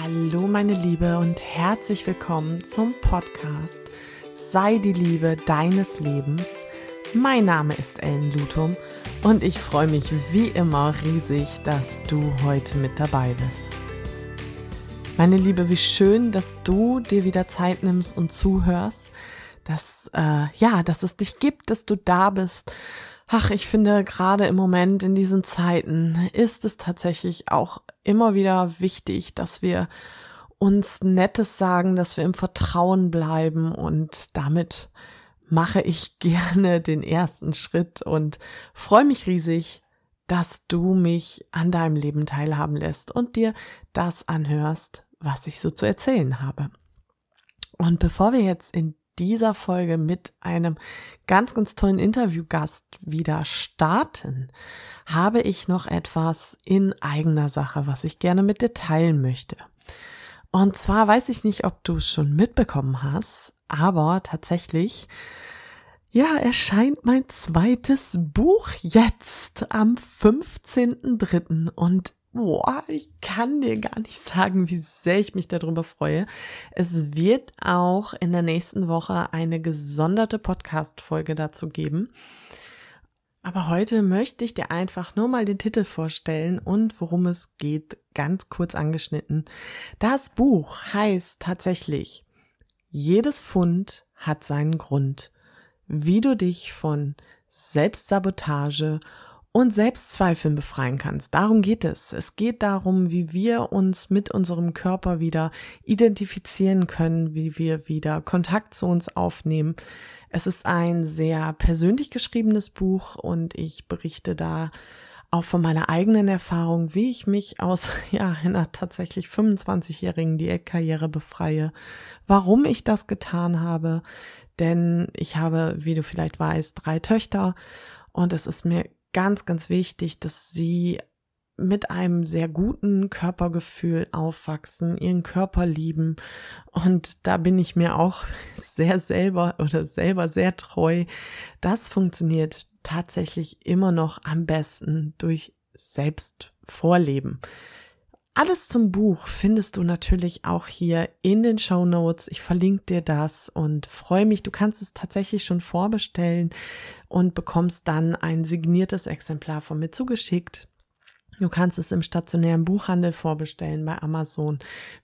Hallo meine Liebe und herzlich willkommen zum Podcast Sei die Liebe deines Lebens. Mein Name ist Ellen Lutum und ich freue mich wie immer riesig, dass du heute mit dabei bist. Meine Liebe, wie schön, dass du dir wieder Zeit nimmst und zuhörst, dass äh, ja, dass es dich gibt, dass du da bist Ach, ich finde gerade im Moment in diesen Zeiten ist es tatsächlich auch immer wieder wichtig, dass wir uns Nettes sagen, dass wir im Vertrauen bleiben und damit mache ich gerne den ersten Schritt und freue mich riesig, dass du mich an deinem Leben teilhaben lässt und dir das anhörst, was ich so zu erzählen habe. Und bevor wir jetzt in dieser Folge mit einem ganz, ganz tollen Interviewgast wieder starten, habe ich noch etwas in eigener Sache, was ich gerne mit dir teilen möchte. Und zwar weiß ich nicht, ob du es schon mitbekommen hast, aber tatsächlich, ja, erscheint mein zweites Buch jetzt am 15.03. Und Boah, ich kann dir gar nicht sagen, wie sehr ich mich darüber freue. Es wird auch in der nächsten Woche eine gesonderte Podcast-Folge dazu geben. Aber heute möchte ich dir einfach nur mal den Titel vorstellen und worum es geht, ganz kurz angeschnitten. Das Buch heißt tatsächlich Jedes Fund hat seinen Grund. Wie du dich von Selbstsabotage und Selbstzweifeln befreien kannst. Darum geht es. Es geht darum, wie wir uns mit unserem Körper wieder identifizieren können, wie wir wieder Kontakt zu uns aufnehmen. Es ist ein sehr persönlich geschriebenes Buch und ich berichte da auch von meiner eigenen Erfahrung, wie ich mich aus ja, einer tatsächlich 25-jährigen Diätkarriere befreie, warum ich das getan habe, denn ich habe, wie du vielleicht weißt, drei Töchter und es ist mir ganz, ganz wichtig, dass sie mit einem sehr guten Körpergefühl aufwachsen, ihren Körper lieben. Und da bin ich mir auch sehr selber oder selber sehr treu. Das funktioniert tatsächlich immer noch am besten durch Selbstvorleben. Alles zum Buch findest du natürlich auch hier in den Show Notes. Ich verlinke dir das und freue mich. Du kannst es tatsächlich schon vorbestellen und bekommst dann ein signiertes Exemplar von mir zugeschickt. Du kannst es im stationären Buchhandel vorbestellen bei Amazon,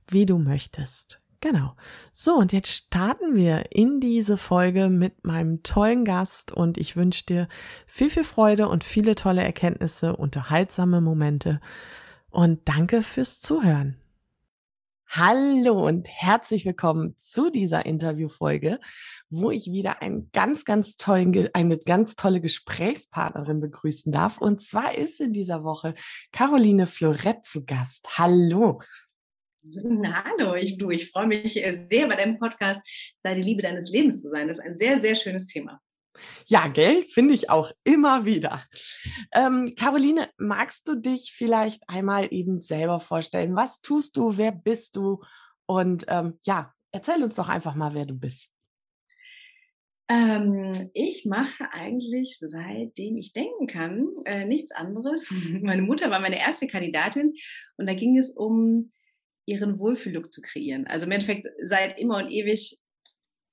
wie du möchtest. Genau. So, und jetzt starten wir in diese Folge mit meinem tollen Gast und ich wünsche dir viel, viel Freude und viele tolle Erkenntnisse, unterhaltsame Momente und danke fürs Zuhören. Hallo und herzlich willkommen zu dieser Interviewfolge, wo ich wieder einen ganz, ganz tollen, eine ganz tolle Gesprächspartnerin begrüßen darf. Und zwar ist in dieser Woche Caroline Florett zu Gast. Hallo. Hallo, ich, du, ich freue mich sehr bei deinem Podcast Sei die Liebe deines Lebens zu sein. Das ist ein sehr, sehr schönes Thema. Ja, gell, finde ich auch immer wieder. Ähm, Caroline, magst du dich vielleicht einmal eben selber vorstellen? Was tust du? Wer bist du? Und ähm, ja, erzähl uns doch einfach mal, wer du bist. Ähm, ich mache eigentlich seitdem ich denken kann äh, nichts anderes. meine Mutter war meine erste Kandidatin und da ging es um ihren Wohlfühllook zu kreieren. Also im Endeffekt seit immer und ewig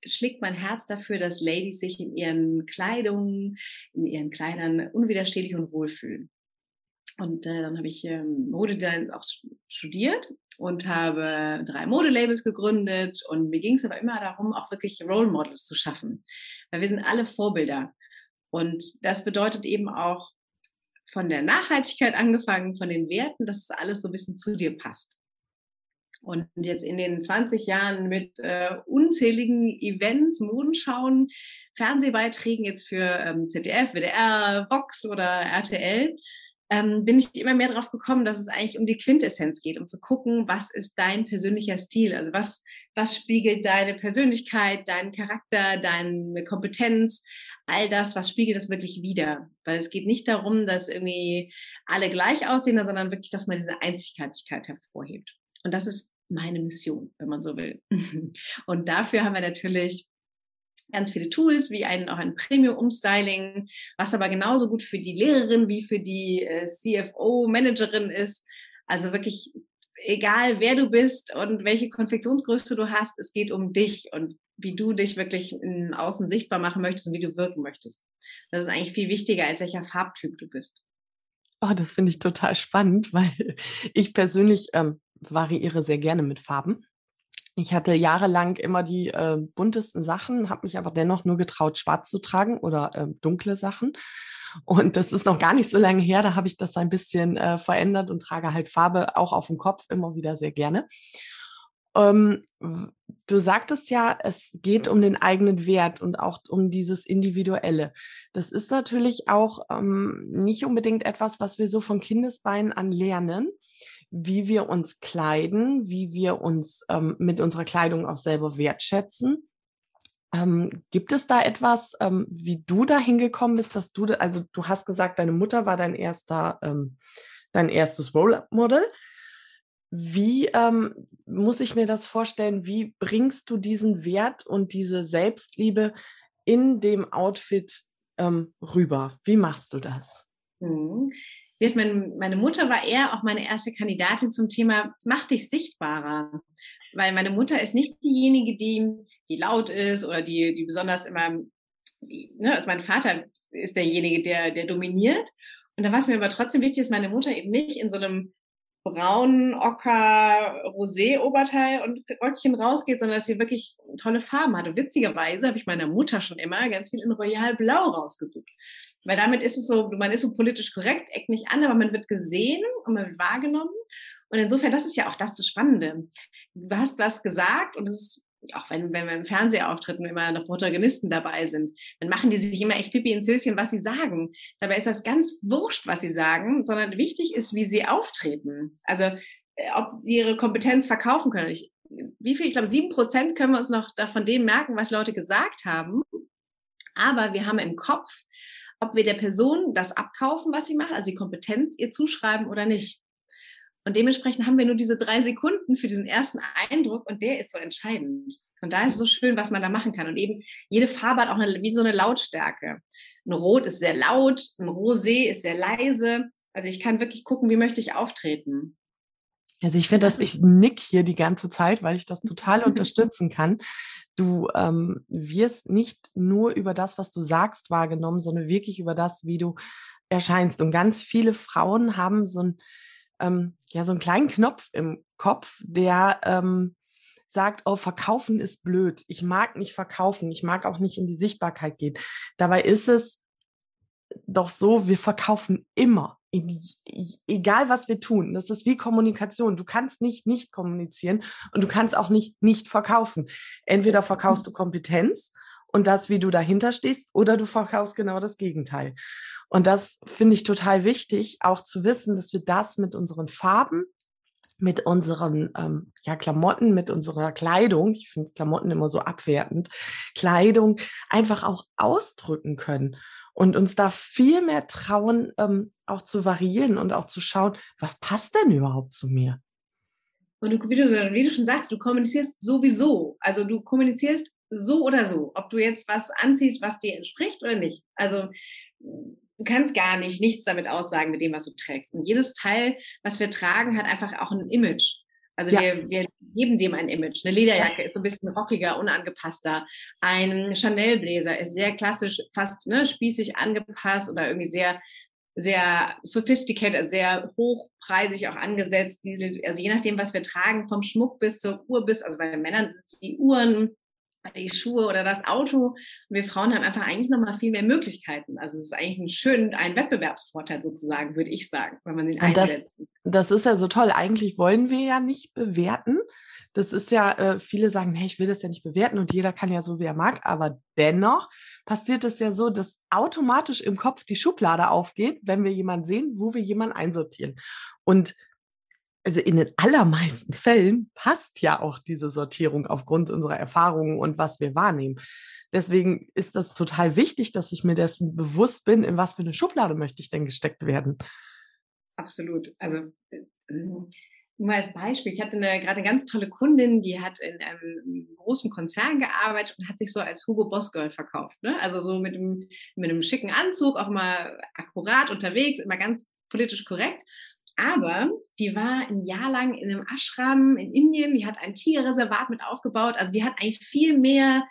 schlägt mein Herz dafür, dass Ladies sich in ihren Kleidungen, in ihren Kleidern unwiderstehlich und wohlfühlen. Und äh, dann habe ich ähm, Modedesign auch studiert und habe drei Modelabels gegründet. Und mir ging es aber immer darum, auch wirklich Role Models zu schaffen. Weil wir sind alle Vorbilder. Und das bedeutet eben auch von der Nachhaltigkeit angefangen, von den Werten, dass es alles so ein bisschen zu dir passt. Und jetzt in den 20 Jahren mit äh, unzähligen Events, Modenschauen, Fernsehbeiträgen jetzt für ähm, ZDF, WDR, Vox oder RTL, ähm, bin ich immer mehr darauf gekommen, dass es eigentlich um die Quintessenz geht, um zu gucken, was ist dein persönlicher Stil, also was, was spiegelt deine Persönlichkeit, deinen Charakter, deine Kompetenz, all das, was spiegelt das wirklich wider. Weil es geht nicht darum, dass irgendwie alle gleich aussehen, sondern wirklich, dass man diese Einzigartigkeit hervorhebt. Und das ist meine Mission, wenn man so will. Und dafür haben wir natürlich ganz viele Tools, wie ein, auch ein Premium-Umstyling, was aber genauso gut für die Lehrerin wie für die äh, CFO-Managerin ist. Also wirklich egal wer du bist und welche Konfektionsgröße du hast, es geht um dich und wie du dich wirklich im Außen sichtbar machen möchtest und wie du wirken möchtest. Das ist eigentlich viel wichtiger, als welcher Farbtyp du bist. Oh, das finde ich total spannend, weil ich persönlich ähm, variiere sehr gerne mit Farben. Ich hatte jahrelang immer die äh, buntesten Sachen, habe mich aber dennoch nur getraut, schwarz zu tragen oder äh, dunkle Sachen. Und das ist noch gar nicht so lange her, da habe ich das ein bisschen äh, verändert und trage halt Farbe auch auf dem Kopf immer wieder sehr gerne. Ähm, du sagtest ja, es geht um den eigenen Wert und auch um dieses Individuelle. Das ist natürlich auch ähm, nicht unbedingt etwas, was wir so von Kindesbeinen an lernen, wie wir uns kleiden, wie wir uns ähm, mit unserer Kleidung auch selber wertschätzen. Ähm, gibt es da etwas, ähm, wie du da hingekommen bist, dass du, also du hast gesagt, deine Mutter war dein erster, ähm, dein erstes Role Model. Wie ähm, muss ich mir das vorstellen? Wie bringst du diesen Wert und diese Selbstliebe in dem Outfit ähm, rüber? Wie machst du das? Mhm. Meine Mutter war eher auch meine erste Kandidatin zum Thema, mach dich sichtbarer. Weil meine Mutter ist nicht diejenige, die, die laut ist oder die, die besonders immer, ne, also mein Vater ist derjenige, der, der dominiert. Und da war es mir aber trotzdem wichtig, dass meine Mutter eben nicht in so einem braunen Ocker Rosé Oberteil und Röckchen rausgeht, sondern dass sie wirklich tolle Farben hat. Und witzigerweise habe ich meiner Mutter schon immer ganz viel in Royal Blau rausgesucht. Weil damit ist es so, man ist so politisch korrekt, eckt nicht an, aber man wird gesehen und man wird wahrgenommen. Und insofern, das ist ja auch das, das Spannende. Du hast was gesagt und es ist auch wenn, wenn wir im Fernsehauftritten immer noch Protagonisten dabei sind, dann machen die sich immer echt Pipi ins Höschen, was sie sagen. Dabei ist das ganz wurscht, was sie sagen, sondern wichtig ist, wie sie auftreten. Also, äh, ob sie ihre Kompetenz verkaufen können. Ich, wie viel? Ich glaube, sieben Prozent können wir uns noch von dem merken, was Leute gesagt haben. Aber wir haben im Kopf, ob wir der Person das abkaufen, was sie macht, also die Kompetenz ihr zuschreiben oder nicht. Und dementsprechend haben wir nur diese drei Sekunden für diesen ersten Eindruck und der ist so entscheidend. Und da ist es so schön, was man da machen kann. Und eben jede Farbe hat auch eine, wie so eine Lautstärke. Ein Rot ist sehr laut, ein Rosé ist sehr leise. Also ich kann wirklich gucken, wie möchte ich auftreten. Also ich finde, dass ich nick hier die ganze Zeit, weil ich das total unterstützen kann. Du ähm, wirst nicht nur über das, was du sagst, wahrgenommen, sondern wirklich über das, wie du erscheinst. Und ganz viele Frauen haben so ein ähm, ja so einen kleinen Knopf im Kopf, der ähm, sagt, oh, verkaufen ist blöd. Ich mag nicht verkaufen. Ich mag auch nicht in die Sichtbarkeit gehen. Dabei ist es doch so, wir verkaufen immer. Egal was wir tun. Das ist wie Kommunikation. Du kannst nicht nicht kommunizieren und du kannst auch nicht nicht verkaufen. Entweder verkaufst du Kompetenz und das, wie du dahinter stehst, oder du verkaufst genau das Gegenteil. Und das finde ich total wichtig, auch zu wissen, dass wir das mit unseren Farben, mit unseren ähm, ja, Klamotten, mit unserer Kleidung, ich finde Klamotten immer so abwertend, Kleidung einfach auch ausdrücken können und uns da viel mehr trauen, ähm, auch zu variieren und auch zu schauen, was passt denn überhaupt zu mir? Und du, wie, du, wie du schon sagst, du kommunizierst sowieso. Also du kommunizierst so oder so, ob du jetzt was anziehst, was dir entspricht oder nicht. Also du kannst gar nicht nichts damit aussagen mit dem, was du trägst. Und jedes Teil, was wir tragen, hat einfach auch ein Image. Also ja. wir, wir geben dem ein Image. Eine Lederjacke ist so ein bisschen rockiger, unangepasster. Ein Chanel-Bläser ist sehr klassisch, fast ne, spießig angepasst oder irgendwie sehr, sehr sophisticated, sehr hochpreisig auch angesetzt. Also je nachdem, was wir tragen, vom Schmuck bis zur Uhr bis, also bei den Männern die Uhren, die Schuhe oder das Auto. Und wir Frauen haben einfach eigentlich nochmal viel mehr Möglichkeiten. Also es ist eigentlich ein schön, ein Wettbewerbsvorteil sozusagen, würde ich sagen, wenn man den Und einsetzt. Das, das ist ja so toll. Eigentlich wollen wir ja nicht bewerten. Das ist ja, äh, viele sagen, hey, ich will das ja nicht bewerten und jeder kann ja so, wie er mag. Aber dennoch passiert es ja so, dass automatisch im Kopf die Schublade aufgeht, wenn wir jemanden sehen, wo wir jemanden einsortieren. Und also in den allermeisten Fällen passt ja auch diese Sortierung aufgrund unserer Erfahrungen und was wir wahrnehmen. Deswegen ist das total wichtig, dass ich mir dessen bewusst bin, in was für eine Schublade möchte ich denn gesteckt werden. Absolut. Also äh, nur als Beispiel, ich hatte eine, gerade eine ganz tolle Kundin, die hat in einem großen Konzern gearbeitet und hat sich so als Hugo Boss Girl verkauft. Ne? Also so mit einem, mit einem schicken Anzug, auch mal akkurat unterwegs, immer ganz politisch korrekt. Aber die war ein Jahr lang in einem Ashram in Indien, die hat ein Tierreservat mit aufgebaut. Also die hat eigentlich viel mehr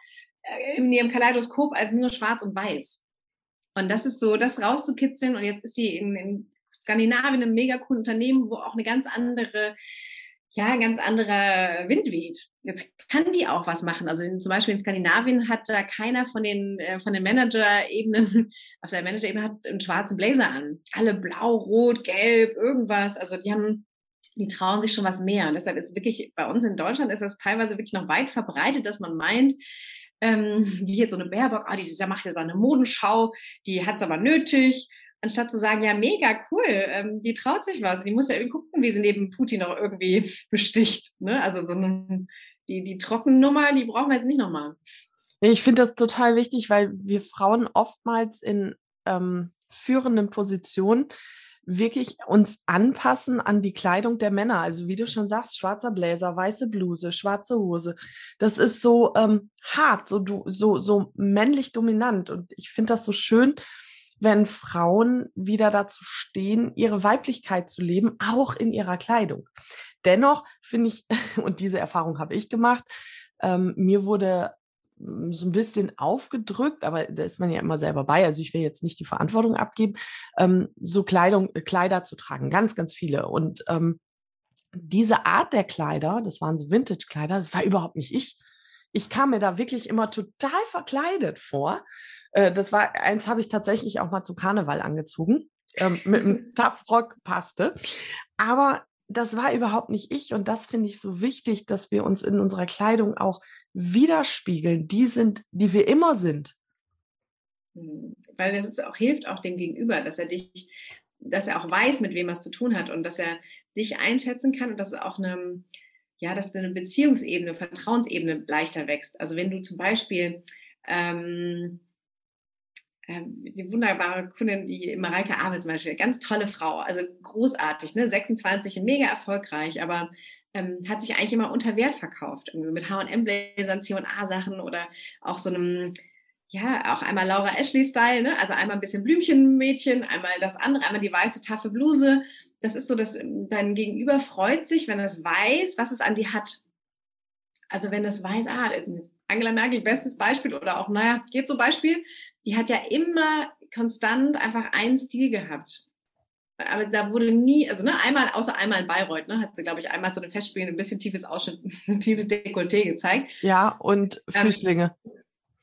äh, in ihrem Kaleidoskop als nur schwarz und weiß. Und das ist so, das rauszukitzeln. Und jetzt ist die in, in Skandinavien ein mega cooles Unternehmen, wo auch eine ganz andere ja, ein ganz anderer Wind weht. Jetzt kann die auch was machen. Also in, zum Beispiel in Skandinavien hat da keiner von den, äh, von den Manager-Ebenen, auf der Manager-Ebene hat einen schwarzen Blazer an. Alle blau, rot, gelb, irgendwas. Also die haben, die trauen sich schon was mehr. Und deshalb ist wirklich, bei uns in Deutschland ist das teilweise wirklich noch weit verbreitet, dass man meint, ähm, wie jetzt so eine Baerbock, ah, die, die macht jetzt mal eine Modenschau, die hat es aber nötig anstatt zu sagen, ja, mega cool, ähm, die traut sich was. Die muss ja irgendwie gucken, wie sie neben Putin noch irgendwie besticht. Ne? Also so eine, die, die Trockennummer, die brauchen wir jetzt nicht nochmal. Ich finde das total wichtig, weil wir Frauen oftmals in ähm, führenden Positionen wirklich uns anpassen an die Kleidung der Männer. Also wie du schon sagst, schwarzer Bläser, weiße Bluse, schwarze Hose. Das ist so ähm, hart, so, so, so männlich dominant. Und ich finde das so schön, wenn Frauen wieder dazu stehen, ihre Weiblichkeit zu leben, auch in ihrer Kleidung. Dennoch finde ich, und diese Erfahrung habe ich gemacht, ähm, mir wurde hm, so ein bisschen aufgedrückt, aber da ist man ja immer selber bei. Also ich will jetzt nicht die Verantwortung abgeben, ähm, so Kleidung, äh, Kleider zu tragen, ganz, ganz viele. Und ähm, diese Art der Kleider, das waren so Vintage-Kleider, das war überhaupt nicht ich. Ich kam mir da wirklich immer total verkleidet vor äh, das war, eins habe ich tatsächlich auch mal zu Karneval angezogen. Ähm, mit einem Tough-Rock passte. Aber das war überhaupt nicht ich. Und das finde ich so wichtig, dass wir uns in unserer Kleidung auch widerspiegeln. Die sind, die wir immer sind. Hm, weil das auch hilft auch dem Gegenüber, dass er dich, dass er auch weiß, mit wem er es zu tun hat und dass er dich einschätzen kann und dass auch eine, ja, dass eine Beziehungsebene, Vertrauensebene leichter wächst. Also wenn du zum Beispiel ähm, ähm, die wunderbare Kundin, die Mareike Abel zum Beispiel, ganz tolle Frau, also großartig, ne? 26, mega erfolgreich, aber ähm, hat sich eigentlich immer unter Wert verkauft. Irgendwie mit H&M-Bläsern, C&A-Sachen oder auch so einem, ja, auch einmal Laura Ashley-Style, ne? also einmal ein bisschen Blümchenmädchen, einmal das andere, einmal die weiße, taffe Bluse. Das ist so, dass ähm, dein Gegenüber freut sich, wenn er es weiß, was es an dir hat. Also wenn das weiß, ah, Angela Merkel, bestes Beispiel oder auch, naja, geht so Beispiel, die hat ja immer konstant einfach einen Stil gehabt. Aber da wurde nie, also ne, einmal, außer einmal in Bayreuth, ne, hat sie, glaube ich, einmal so eine Festspiele, ein bisschen tiefes Ausschnitt, tiefes Dekolleté gezeigt. Ja, und ähm, Flüchtlinge. Ähm,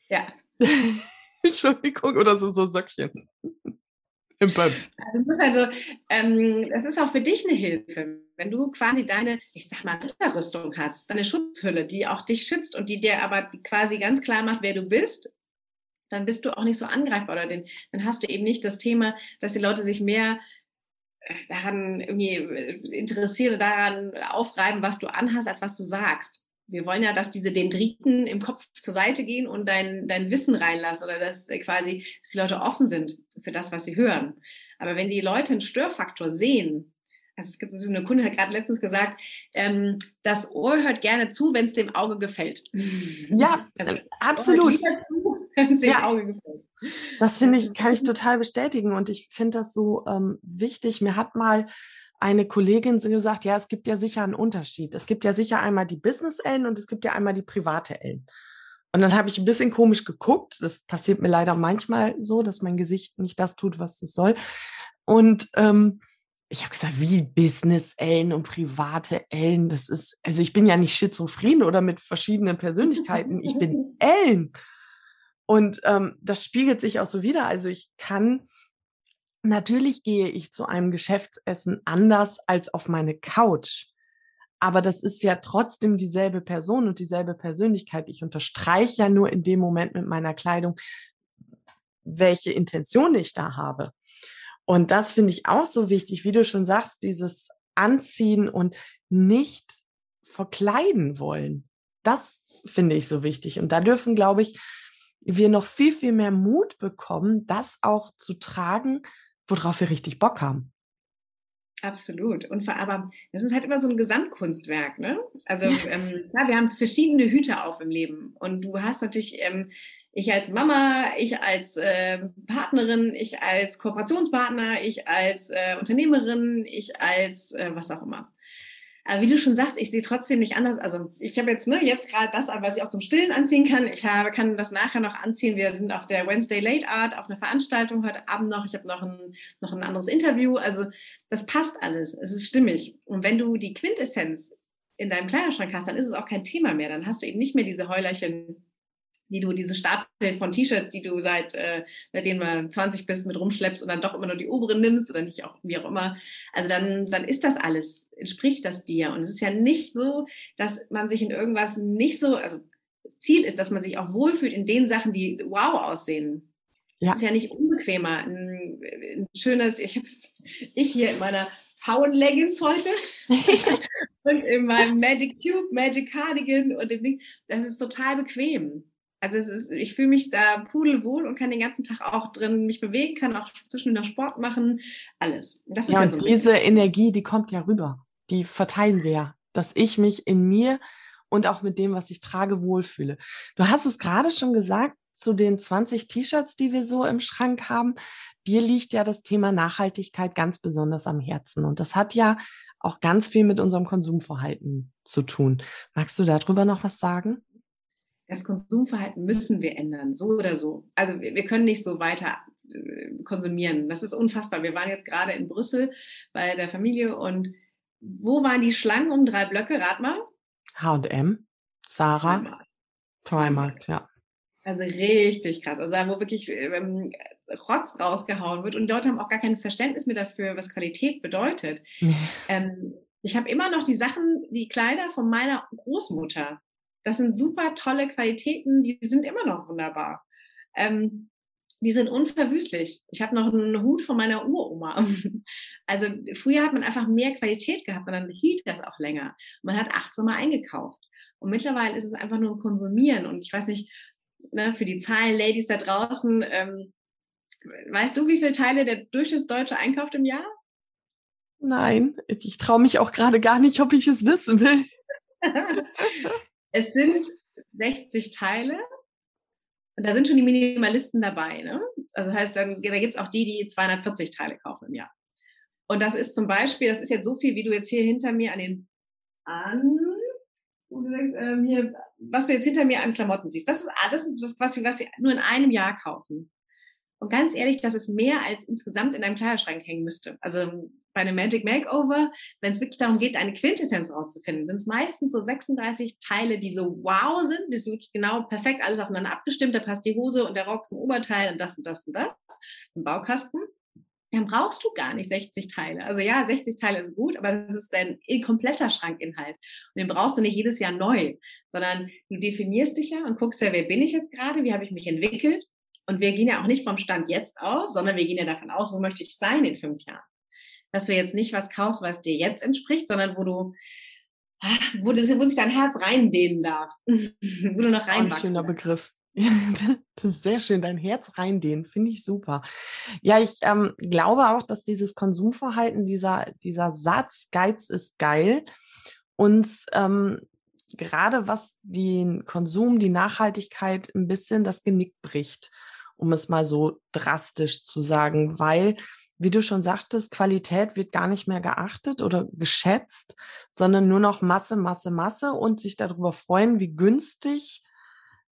ja. Entschuldigung, oder so, so Söckchen. Im Pumps. Also, also ähm, das ist auch für dich eine Hilfe, wenn du quasi deine, ich sag mal, Ritterrüstung hast, deine Schutzhülle, die auch dich schützt und die dir aber quasi ganz klar macht, wer du bist, dann bist du auch nicht so angreifbar oder den, dann hast du eben nicht das Thema, dass die Leute sich mehr äh, daran irgendwie äh, interessieren, daran aufreiben, was du anhast, als was du sagst. Wir wollen ja, dass diese Dendriten im Kopf zur Seite gehen und dein, dein Wissen reinlassen oder dass äh, quasi dass die Leute offen sind für das, was sie hören. Aber wenn die Leute einen Störfaktor sehen, also es gibt so eine Kunde hat gerade letztens gesagt, ähm, das Ohr hört gerne zu, wenn es dem Auge gefällt. Ja, also, absolut. Zu, ja. Gefällt. Das finde ich, kann ich total bestätigen und ich finde das so ähm, wichtig. Mir hat mal eine Kollegin gesagt, ja, es gibt ja sicher einen Unterschied. Es gibt ja sicher einmal die Business-Ellen und es gibt ja einmal die private Ellen. Und dann habe ich ein bisschen komisch geguckt. Das passiert mir leider manchmal so, dass mein Gesicht nicht das tut, was es soll. Und ähm, ich habe gesagt, wie Business-Ellen und private Ellen, das ist, also ich bin ja nicht schizophren oder mit verschiedenen Persönlichkeiten, ich bin Ellen. Und ähm, das spiegelt sich auch so wieder. Also ich kann, natürlich gehe ich zu einem Geschäftsessen anders als auf meine Couch. Aber das ist ja trotzdem dieselbe Person und dieselbe Persönlichkeit. Ich unterstreiche ja nur in dem Moment mit meiner Kleidung, welche Intention ich da habe. Und das finde ich auch so wichtig, wie du schon sagst, dieses Anziehen und nicht verkleiden wollen. Das finde ich so wichtig. Und da dürfen, glaube ich, wir noch viel, viel mehr Mut bekommen, das auch zu tragen, worauf wir richtig Bock haben. Absolut. Und aber das ist halt immer so ein Gesamtkunstwerk, ne? Also ähm, klar, wir haben verschiedene Hüte auf im Leben. Und du hast natürlich ähm, Ich als Mama, ich als äh, Partnerin, ich als Kooperationspartner, ich als äh, Unternehmerin, ich als äh, was auch immer. Aber wie du schon sagst, ich sehe trotzdem nicht anders. Also ich habe jetzt ne, jetzt gerade das, was ich auch zum Stillen anziehen kann. Ich habe, kann das nachher noch anziehen. Wir sind auf der Wednesday Late Art auf einer Veranstaltung heute Abend noch. Ich habe noch ein, noch ein anderes Interview. Also das passt alles. Es ist stimmig. Und wenn du die Quintessenz in deinem Kleiderschrank hast, dann ist es auch kein Thema mehr. Dann hast du eben nicht mehr diese Heulerchen die du, diese Stapel von T-Shirts, die du seit, äh, seitdem du 20 bist, mit rumschleppst und dann doch immer nur die oberen nimmst oder nicht auch, wie auch immer. Also dann, dann ist das alles, entspricht das dir. Und es ist ja nicht so, dass man sich in irgendwas nicht so, also das Ziel ist, dass man sich auch wohlfühlt in den Sachen, die wow aussehen. Ja. Es ist ja nicht unbequemer. Ein, ein schönes, ich, ich hier in meiner faulen Leggings heute und in meinem Magic Cube, Magic Cardigan und dem Ding. Das ist total bequem. Also es ist, ich fühle mich da pudelwohl und kann den ganzen Tag auch drin mich bewegen, kann auch zwischendurch Sport machen, alles. Das ist ja, ja so diese Energie, die kommt ja rüber. Die verteilen wir ja, dass ich mich in mir und auch mit dem, was ich trage, wohlfühle. Du hast es gerade schon gesagt, zu den 20 T-Shirts, die wir so im Schrank haben, dir liegt ja das Thema Nachhaltigkeit ganz besonders am Herzen. Und das hat ja auch ganz viel mit unserem Konsumverhalten zu tun. Magst du darüber noch was sagen? Das Konsumverhalten müssen wir ändern, so oder so. Also wir, wir können nicht so weiter äh, konsumieren. Das ist unfassbar. Wir waren jetzt gerade in Brüssel bei der Familie und wo waren die Schlangen um drei Blöcke? Rat mal. H&M, Sarah, Trimarkt, ja. Also richtig krass. Also wo wirklich ähm, Rotz rausgehauen wird und Leute haben auch gar kein Verständnis mehr dafür, was Qualität bedeutet. ähm, ich habe immer noch die Sachen, die Kleider von meiner Großmutter. Das sind super tolle Qualitäten, die sind immer noch wunderbar. Ähm, die sind unverwüstlich. Ich habe noch einen Hut von meiner Uroma. Also früher hat man einfach mehr Qualität gehabt und dann hielt das auch länger. Man hat achtsamer eingekauft. Und mittlerweile ist es einfach nur ein Konsumieren. Und ich weiß nicht, ne, für die Zahlen, Ladies da draußen, ähm, weißt du, wie viele Teile der Durchschnittsdeutsche einkauft im Jahr? Nein, ich traue mich auch gerade gar nicht, ob ich es wissen will. Es sind 60 Teile. Und da sind schon die Minimalisten dabei. Ne? Also das heißt, dann, da gibt es auch die, die 240 Teile kaufen im Jahr. Und das ist zum Beispiel, das ist jetzt so viel, wie du jetzt hier hinter mir an den, an, ähm, was du jetzt hinter mir an Klamotten siehst. Das ist, ah, das was was wir nur in einem Jahr kaufen. Und ganz ehrlich, das ist mehr als insgesamt in deinem Kleiderschrank hängen müsste. Also bei einem Magic Makeover, wenn es wirklich darum geht, eine Quintessenz rauszufinden, sind es meistens so 36 Teile, die so wow sind, die sind wirklich genau perfekt alles aufeinander abgestimmt. Da passt die Hose und der Rock zum Oberteil und das und das und das im Baukasten. Dann brauchst du gar nicht 60 Teile. Also ja, 60 Teile ist gut, aber das ist dein kompletter Schrankinhalt. Und den brauchst du nicht jedes Jahr neu, sondern du definierst dich ja und guckst ja, wer bin ich jetzt gerade, wie habe ich mich entwickelt und wir gehen ja auch nicht vom Stand jetzt aus, sondern wir gehen ja davon aus, wo möchte ich sein in fünf Jahren. Dass du jetzt nicht was kaufst, was dir jetzt entspricht, sondern wo du, ah, wo, das, wo sich dein Herz reindehnen darf. wo du noch reinwachsen Ein schöner Begriff. das ist sehr schön, dein Herz reindehnen, finde ich super. Ja, ich ähm, glaube auch, dass dieses Konsumverhalten, dieser, dieser Satz, Geiz ist geil, uns ähm, gerade was den Konsum, die Nachhaltigkeit ein bisschen das Genick bricht um es mal so drastisch zu sagen, weil, wie du schon sagtest, Qualität wird gar nicht mehr geachtet oder geschätzt, sondern nur noch Masse, Masse, Masse und sich darüber freuen, wie günstig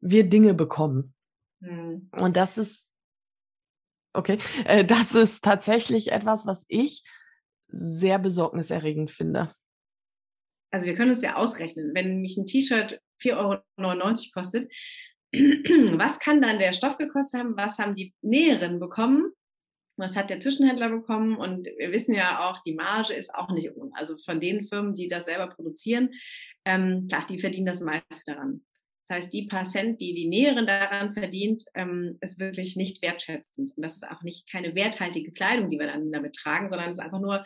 wir Dinge bekommen. Mhm. Und das ist, okay, äh, das ist tatsächlich etwas, was ich sehr besorgniserregend finde. Also wir können es ja ausrechnen. Wenn mich ein T-Shirt 4,99 Euro kostet, was kann dann der Stoff gekostet haben, was haben die Näheren bekommen, was hat der Zwischenhändler bekommen und wir wissen ja auch, die Marge ist auch nicht ohne. Also von den Firmen, die das selber produzieren, ähm, klar, die verdienen das meiste daran. Das heißt, die paar Cent, die die Näherin daran verdient, ähm, ist wirklich nicht wertschätzend. Und das ist auch nicht keine werthaltige Kleidung, die wir dann damit tragen, sondern es ist einfach nur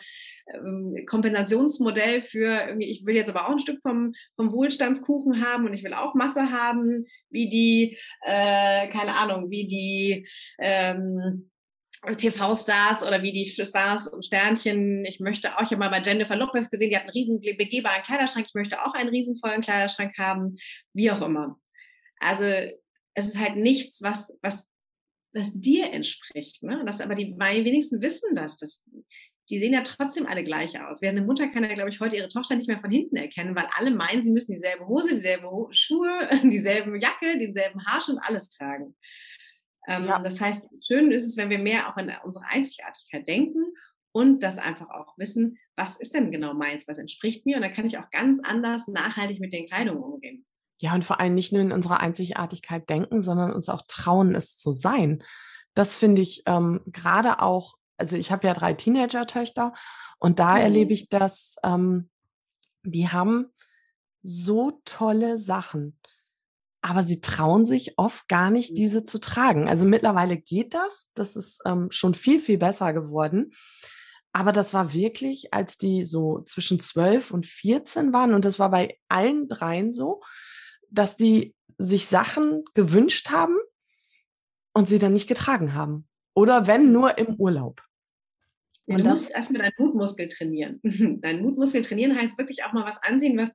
ähm, Kompensationsmodell für irgendwie, ich will jetzt aber auch ein Stück vom, vom Wohlstandskuchen haben und ich will auch Masse haben, wie die, äh, keine Ahnung, wie die ähm, TV-Stars oder wie die Stars und Sternchen. Ich möchte auch, ich mal bei Jennifer Lopez gesehen, die hat einen riesen begehbaren Kleiderschrank. Ich möchte auch einen riesenvollen Kleiderschrank haben, wie auch immer. Also es ist halt nichts, was, was, was dir entspricht. Ne? Das aber die wenigsten wissen das. das. Die sehen ja trotzdem alle gleich aus. Während eine Mutter kann ja, glaube ich, heute ihre Tochter nicht mehr von hinten erkennen, weil alle meinen, sie müssen dieselbe Hose, dieselbe Schuhe, dieselbe Jacke, denselben Haarschnitt, alles tragen. Ähm, ja. Das heißt, schön ist es, wenn wir mehr auch in unsere Einzigartigkeit denken und das einfach auch wissen, was ist denn genau meins, was entspricht mir und dann kann ich auch ganz anders nachhaltig mit den Kleidungen umgehen. Ja, und vor allem nicht nur in unserer Einzigartigkeit denken, sondern uns auch trauen, es zu sein. Das finde ich ähm, gerade auch, also ich habe ja drei Teenager-Töchter und da mhm. erlebe ich das, ähm, die haben so tolle Sachen aber sie trauen sich oft gar nicht, mhm. diese zu tragen. Also mittlerweile geht das. Das ist ähm, schon viel, viel besser geworden. Aber das war wirklich, als die so zwischen 12 und 14 waren, und das war bei allen dreien so, dass die sich Sachen gewünscht haben und sie dann nicht getragen haben. Oder wenn nur im Urlaub. Ja, du musst erstmal deinen Mutmuskel trainieren. Dein Mutmuskel trainieren heißt wirklich auch mal was ansehen, was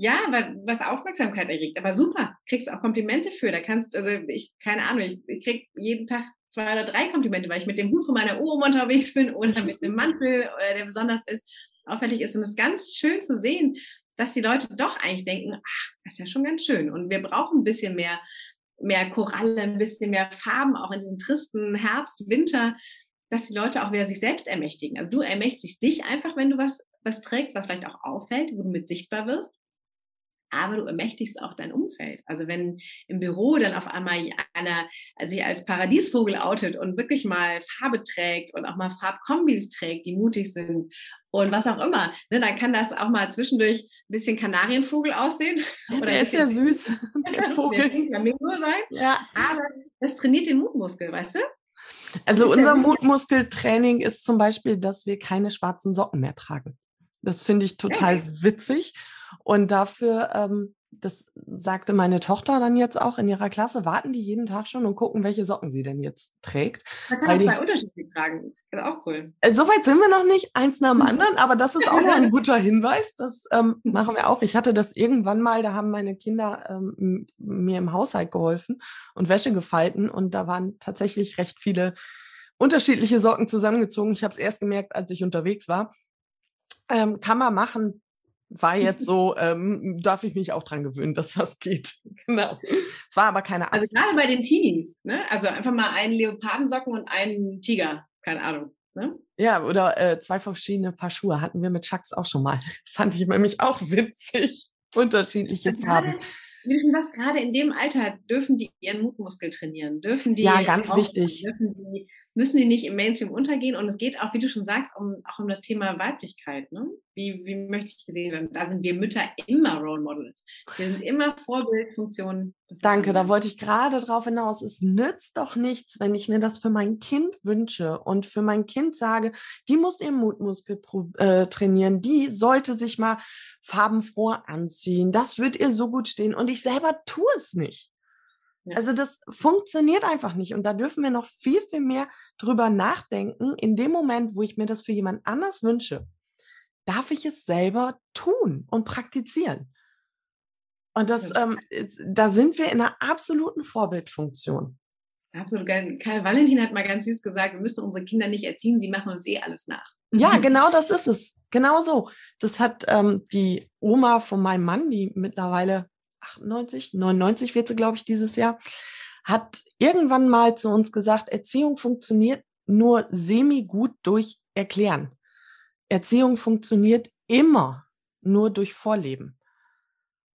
ja, weil, was Aufmerksamkeit erregt. Aber super, kriegst auch Komplimente für. Da kannst, also ich, keine Ahnung, ich, ich krieg jeden Tag zwei oder drei Komplimente, weil ich mit dem Hut von meiner Oma unterwegs bin oder mit dem Mantel, äh, der besonders ist, auffällig ist. Und es ist ganz schön zu sehen, dass die Leute doch eigentlich denken, ach, das ist ja schon ganz schön. Und wir brauchen ein bisschen mehr, mehr Koralle, ein bisschen mehr Farben, auch in diesem tristen Herbst, Winter, dass die Leute auch wieder sich selbst ermächtigen. Also du ermächtigst dich einfach, wenn du was, was trägst, was vielleicht auch auffällt, wo du mit sichtbar wirst aber du ermächtigst auch dein Umfeld. Also wenn im Büro dann auf einmal einer sich als Paradiesvogel outet und wirklich mal Farbe trägt und auch mal Farbkombis trägt, die mutig sind und was auch immer, ne, dann kann das auch mal zwischendurch ein bisschen Kanarienvogel aussehen. Oder der ist ja süß, der Vogel. Der Flamingo sein. Ja. Aber das trainiert den Mutmuskel, weißt du? Also unser Mutmuskeltraining ist zum Beispiel, dass wir keine schwarzen Socken mehr tragen. Das finde ich total ja. witzig. Und dafür, ähm, das sagte meine Tochter dann jetzt auch in ihrer Klasse, warten die jeden Tag schon und gucken, welche Socken sie denn jetzt trägt. Man kann auch zwei unterschiedlich tragen. Das ist auch cool. Äh, Soweit sind wir noch nicht, eins nach dem anderen, aber das ist auch noch ein guter Hinweis. Das ähm, machen wir auch. Ich hatte das irgendwann mal, da haben meine Kinder ähm, mir im Haushalt geholfen und Wäsche gefalten und da waren tatsächlich recht viele unterschiedliche Socken zusammengezogen. Ich habe es erst gemerkt, als ich unterwegs war. Ähm, kann man machen, war jetzt so, ähm, darf ich mich auch dran gewöhnen, dass das geht. genau. Es war aber keine Angst. Also gerade bei den Teenies, ne? Also einfach mal einen Leopardensocken und einen Tiger, keine Ahnung. Ne? Ja, oder äh, zwei verschiedene Paar Schuhe hatten wir mit Chucks auch schon mal. Das fand ich nämlich auch witzig. Unterschiedliche Farben. Gerade, was gerade in dem Alter dürfen die ihren Mutmuskel trainieren, dürfen die ja ganz wichtig, dürfen die müssen die nicht im Mainstream untergehen. Und es geht auch, wie du schon sagst, um, auch um das Thema Weiblichkeit. Ne? Wie, wie möchte ich gesehen werden? Da sind wir Mütter immer Role Model. Wir sind immer Vorbildfunktionen. Danke, da wollte ich gerade drauf hinaus. Es nützt doch nichts, wenn ich mir das für mein Kind wünsche und für mein Kind sage, die muss ihren Mutmuskel äh, trainieren, die sollte sich mal farbenfroh anziehen. Das wird ihr so gut stehen und ich selber tue es nicht. Also das funktioniert einfach nicht. Und da dürfen wir noch viel, viel mehr drüber nachdenken. In dem Moment, wo ich mir das für jemand anders wünsche, darf ich es selber tun und praktizieren. Und das, ähm, da sind wir in einer absoluten Vorbildfunktion. Absolut. Karl Valentin hat mal ganz süß gesagt, wir müssen unsere Kinder nicht erziehen, sie machen uns eh alles nach. Ja, genau das ist es. Genau so. Das hat ähm, die Oma von meinem Mann, die mittlerweile 98, 99 wird sie, glaube ich, dieses Jahr, hat irgendwann mal zu uns gesagt, Erziehung funktioniert nur semi-gut durch Erklären. Erziehung funktioniert immer nur durch Vorleben.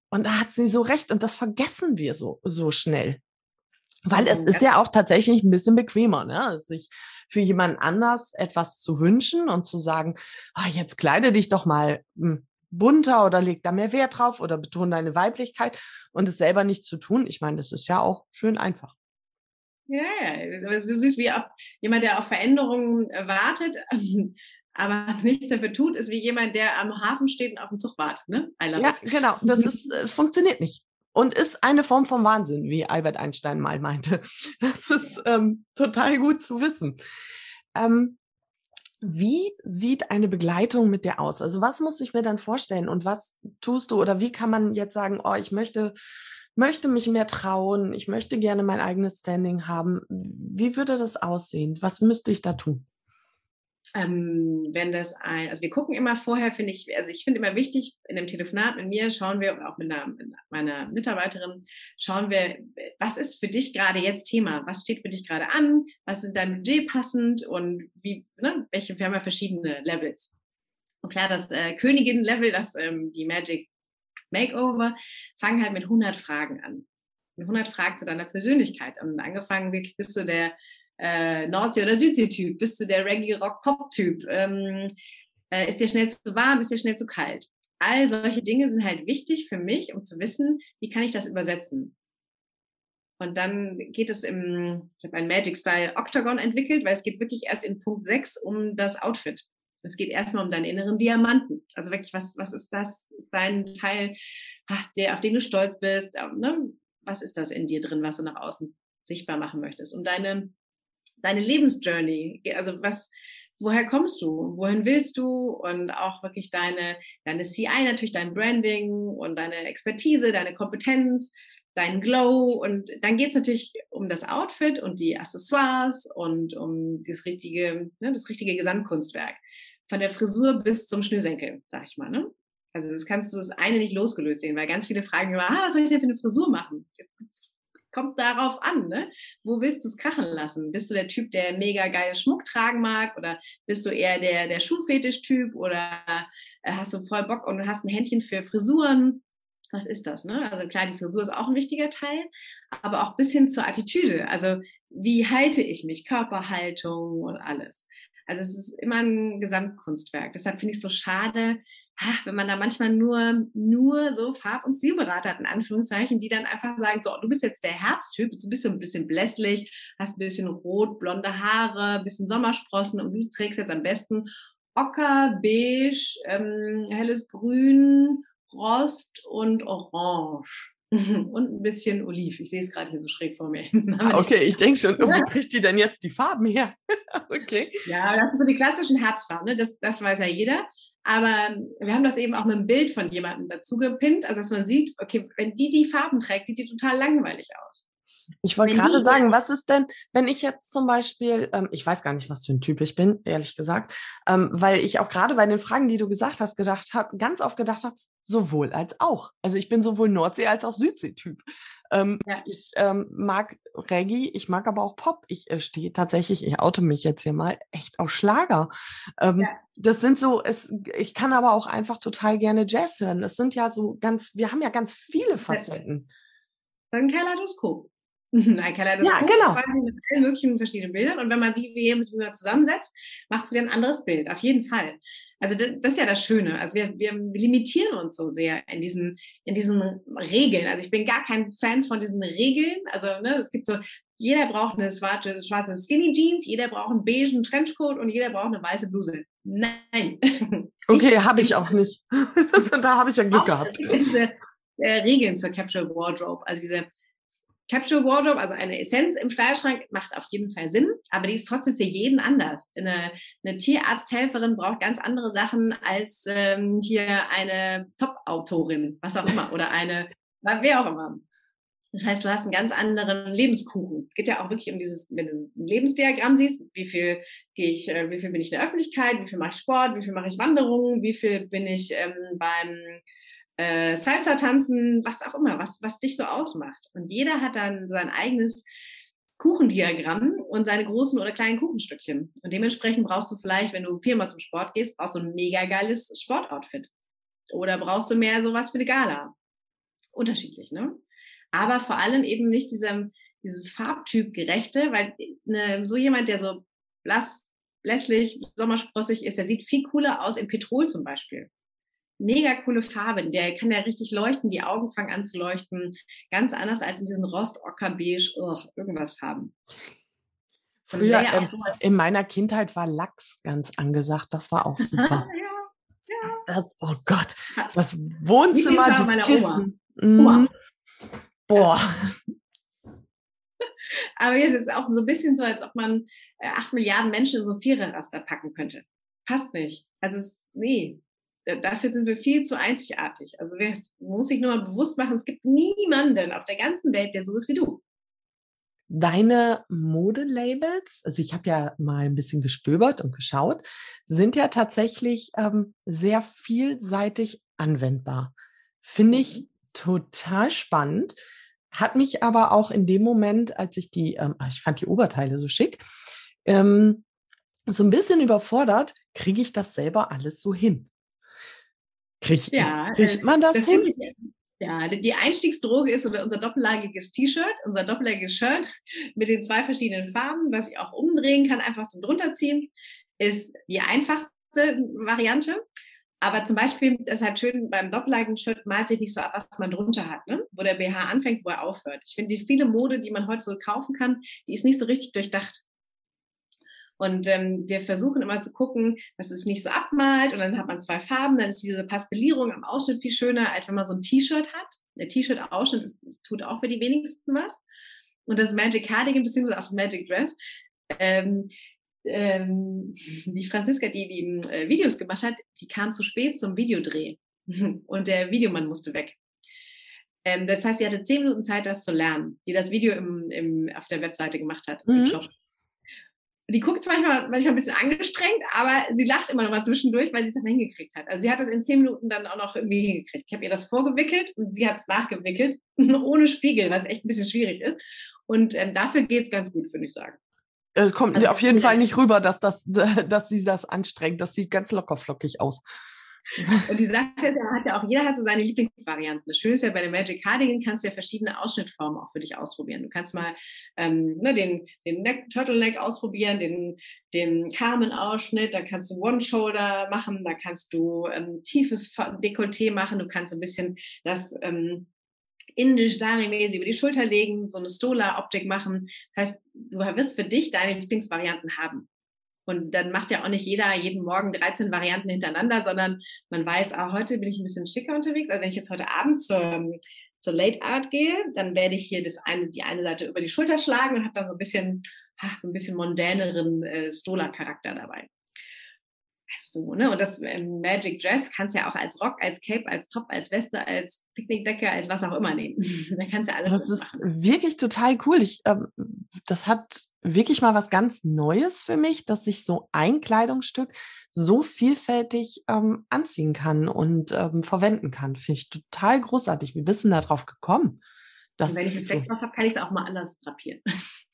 Und da hat sie so recht und das vergessen wir so, so schnell. Weil es ist ja auch tatsächlich ein bisschen bequemer, ne? sich für jemand anders etwas zu wünschen und zu sagen, oh, jetzt kleide dich doch mal hm, bunter oder leg da mehr Wert drauf oder betone deine Weiblichkeit und es selber nicht zu tun. Ich meine, das ist ja auch schön einfach. Ja, ja, es ist süß wie auch jemand, der auf Veränderungen äh, wartet, aber nichts dafür tut, ist wie jemand, der am Hafen steht und auf den Zug wartet. Ne? ja, it. genau. Das ist, es funktioniert nicht und ist eine Form von Wahnsinn, wie Albert Einstein mal meinte. Das ist ähm, total gut zu wissen. Ähm, wie sieht eine Begleitung mit dir aus? Also was muss ich mir dann vorstellen und was tust du oder wie kann man jetzt sagen, oh, ich möchte möchte mich mehr trauen, ich möchte gerne mein eigenes Standing haben. Wie würde das aussehen? Was müsste ich da tun? Ähm, wenn das ein, also wir gucken immer vorher, finde ich, also ich finde immer wichtig, in einem Telefonat mit mir schauen wir, auch mit, einer, mit meiner Mitarbeiterin, schauen wir, was ist für dich gerade jetzt Thema? Was steht für dich gerade an? Was ist dein Budget passend? Und wie, ne, welche, wir haben ja verschiedene Levels. Und klar, das äh, Königin-Level, das ähm, die Magic Makeover, fangen halt mit 100 Fragen an. Mit 100 Fragen zu deiner Persönlichkeit. Und angefangen wirklich bist du der äh, Nordsee- oder Südsee-Typ? Bist du der Reggae-Rock-Pop-Typ? Ähm, äh, ist dir schnell zu warm? Ist dir schnell zu kalt? All solche Dinge sind halt wichtig für mich, um zu wissen, wie kann ich das übersetzen. Und dann geht es im, ich habe ein Magic Style Octagon entwickelt, weil es geht wirklich erst in Punkt 6 um das Outfit. Es geht erstmal um deinen inneren Diamanten. Also wirklich, was, was ist das? Ist dein Teil, ach, der, auf den du stolz bist? Ne? Was ist das in dir drin, was du nach außen sichtbar machen möchtest? Und deine deine Lebensjourney, also was, woher kommst du, wohin willst du und auch wirklich deine, deine CI, natürlich dein Branding und deine Expertise, deine Kompetenz, dein Glow und dann geht es natürlich um das Outfit und die Accessoires und um das richtige, ne, das richtige Gesamtkunstwerk. Von der Frisur bis zum Schnürsenkel, sag ich mal. Ne? Also das kannst du das eine nicht losgelöst sehen, weil ganz viele fragen immer, ah, was soll ich denn für eine Frisur machen? Kommt darauf an, ne? Wo willst du es krachen lassen? Bist du der Typ, der mega geil Schmuck tragen mag? Oder bist du eher der, der Schuhfetisch-Typ? Oder äh, hast du voll Bock und hast ein Händchen für Frisuren? Was ist das? Ne? Also klar, die Frisur ist auch ein wichtiger Teil, aber auch bis hin zur Attitüde. Also wie halte ich mich? Körperhaltung und alles. Also es ist immer ein Gesamtkunstwerk. Deshalb finde ich es so schade, wenn man da manchmal nur, nur so Farb- und Stilberater hat, in Anführungszeichen, die dann einfach sagen, so, du bist jetzt der Herbsttyp, du bist so ein bisschen blässlich, hast ein bisschen rot, blonde Haare, ein bisschen Sommersprossen und du trägst jetzt am besten Ocker, Beige, ähm, helles Grün, Rost und Orange. und ein bisschen Oliv. Ich sehe es gerade hier so schräg vor mir. okay, ich denke schon, wo kriegt die denn jetzt die Farben her? okay. Ja, das sind so die klassischen Herbstfarben, ne? das, das weiß ja jeder. Aber wir haben das eben auch mit einem Bild von jemandem dazu gepinnt, also dass man sieht, okay, wenn die die Farben trägt, sieht die total langweilig aus. Ich wollte gerade sagen, was ist denn, wenn ich jetzt zum Beispiel, ähm, ich weiß gar nicht, was für ein Typ ich bin, ehrlich gesagt, ähm, weil ich auch gerade bei den Fragen, die du gesagt hast, gedacht habe, ganz oft gedacht habe, sowohl als auch. Also ich bin sowohl Nordsee- als auch Südsee-Typ. Ähm, ja. Ich ähm, mag Reggae, ich mag aber auch Pop. Ich äh, stehe tatsächlich, ich oute mich jetzt hier mal, echt auf Schlager. Ähm, ja. Das sind so, es, ich kann aber auch einfach total gerne Jazz hören. Das sind ja so ganz, wir haben ja ganz viele Facetten. Ein Kaleidoskop. Ein Kaleidoskop ja, genau. quasi mit allen möglichen verschiedenen Bildern. Und wenn man sie wie man zusammensetzt, macht sie dann ein anderes Bild. Auf jeden Fall. Also das, das ist ja das Schöne. Also wir, wir, limitieren uns so sehr in diesen, in diesen Regeln. Also ich bin gar kein Fan von diesen Regeln. Also ne, es gibt so, jeder braucht eine schwarze, schwarze Skinny Jeans, jeder braucht einen beigen Trenchcoat und jeder braucht eine weiße Bluse. Nein. Okay, habe ich auch nicht. da habe ich ja Glück gehabt. Diese äh, Regeln zur Capture Wardrobe, also diese Capsule Wardrobe, also eine Essenz im Stahlschrank, macht auf jeden Fall Sinn, aber die ist trotzdem für jeden anders. Eine, eine Tierarzthelferin braucht ganz andere Sachen als ähm, hier eine Top-Autorin, was auch immer, oder eine, wer auch immer. Das heißt, du hast einen ganz anderen Lebenskuchen. Es geht ja auch wirklich um dieses, wenn du ein Lebensdiagramm siehst, wie viel gehe ich, äh, wie viel bin ich in der Öffentlichkeit, wie viel mache ich Sport, wie viel mache ich Wanderungen, wie viel bin ich ähm, beim äh, Salsa tanzen, was auch immer, was, was dich so ausmacht. Und jeder hat dann sein eigenes Kuchendiagramm und seine großen oder kleinen Kuchenstückchen. Und dementsprechend brauchst du vielleicht, wenn du viermal zum Sport gehst, brauchst du ein mega geiles Sportoutfit. Oder brauchst du mehr sowas für die Gala. Unterschiedlich, ne? Aber vor allem eben nicht diesem, dieses Farbtyp gerechte, weil ne, so jemand, der so blass, blässlich, sommersprossig ist, der sieht viel cooler aus in Petrol zum Beispiel mega coole Farbe. Der kann ja richtig leuchten, die Augen fangen an zu leuchten. Ganz anders als in diesen Rost, Ocker, Beige, oh, irgendwas Farben. Früher, ja ähm, so in meiner Kindheit war Lachs ganz angesagt. Das war auch super. ja, ja. Das, oh Gott, das Wohnzimmer, die meiner Kissen. Oma. Mm. Boah. Aber jetzt ist es auch so ein bisschen so, als ob man äh, acht Milliarden Menschen in so ein Viererraster packen könnte. Passt nicht. Also es, nee, dafür sind wir viel zu einzigartig. Also wer muss sich nur mal bewusst machen, es gibt niemanden auf der ganzen Welt, der so ist wie du. Deine Modelabels, also ich habe ja mal ein bisschen gestöbert und geschaut, sind ja tatsächlich ähm, sehr vielseitig anwendbar. Finde ich mhm. total spannend. Hat mich aber auch in dem Moment, als ich die, ähm, ah, ich fand die Oberteile so schick, ähm, so ein bisschen überfordert, kriege ich das selber alles so hin? Krieg, ja, kriegt äh, man das, das hin? Ja, die Einstiegsdroge ist unser doppellagiges T-Shirt, unser doppellagiges Shirt mit den zwei verschiedenen Farben, was ich auch umdrehen kann, einfach zum drunterziehen, ist die einfachste Variante. Aber zum Beispiel ist halt schön, beim doppelleigenden Shirt malt sich nicht so ab, was man drunter hat, ne? wo der BH anfängt, wo er aufhört. Ich finde, die viele Mode, die man heute so kaufen kann, die ist nicht so richtig durchdacht. Und ähm, wir versuchen immer zu gucken, dass es nicht so abmalt und dann hat man zwei Farben, dann ist diese Paspellierung am Ausschnitt viel schöner, als wenn man so ein T-Shirt hat. Der T-Shirt-Ausschnitt tut auch für die wenigsten was. Und das Magic Cardigan, beziehungsweise auch das Magic Dress, ähm, ähm, die Franziska, die die äh, Videos gemacht hat, die kam zu spät zum Videodreh und der Videomann musste weg. Ähm, das heißt, sie hatte zehn Minuten Zeit, das zu lernen, die das Video im, im, auf der Webseite gemacht hat. Mhm die guckt zwar manchmal, manchmal ein bisschen angestrengt, aber sie lacht immer noch mal zwischendurch, weil sie es dann hingekriegt hat. Also sie hat das in zehn Minuten dann auch noch irgendwie hingekriegt. Ich habe ihr das vorgewickelt und sie hat es nachgewickelt, ohne Spiegel, was echt ein bisschen schwierig ist. Und ähm, dafür geht es ganz gut, würde ich sagen. Es kommt also, auf jeden Fall nicht rüber, dass, das, dass sie das anstrengt. Das sieht ganz lockerflockig aus. Und die Sache ist, ja, hat ja auch, jeder hat so seine Lieblingsvarianten. Das Schöne ist ja, bei der Magic Cardigan kannst du ja verschiedene Ausschnittformen auch für dich ausprobieren. Du kannst mal ähm, ne, den, den Neck, Turtleneck ausprobieren, den, den Carmen-Ausschnitt, da kannst du One-Shoulder machen, da kannst du ähm, tiefes Dekolleté machen, du kannst ein bisschen das ähm, indisch sari-mäßig über die Schulter legen, so eine Stola-Optik machen. Das heißt, du wirst für dich deine Lieblingsvarianten haben. Und dann macht ja auch nicht jeder jeden Morgen 13 Varianten hintereinander, sondern man weiß, ah, heute bin ich ein bisschen schicker unterwegs. Also wenn ich jetzt heute Abend zur, zur Late Art gehe, dann werde ich hier das eine, die eine Seite über die Schulter schlagen und habe dann so ein bisschen, ach, so ein bisschen mondäneren äh, Stola-Charakter dabei. So, ne? Und das ähm, Magic Dress kannst du ja auch als Rock, als Cape, als Top, als Weste, als Picknickdecke, als was auch immer nehmen. da kannst du ja alles Das ist machen. wirklich total cool. Ich, ähm, das hat wirklich mal was ganz Neues für mich, dass ich so ein Kleidungsstück so vielfältig ähm, anziehen kann und ähm, verwenden kann. Finde ich total großartig. Wie bist du da drauf gekommen? und wenn ich einen Fleck drauf habe, kann ich es auch mal anders drapieren.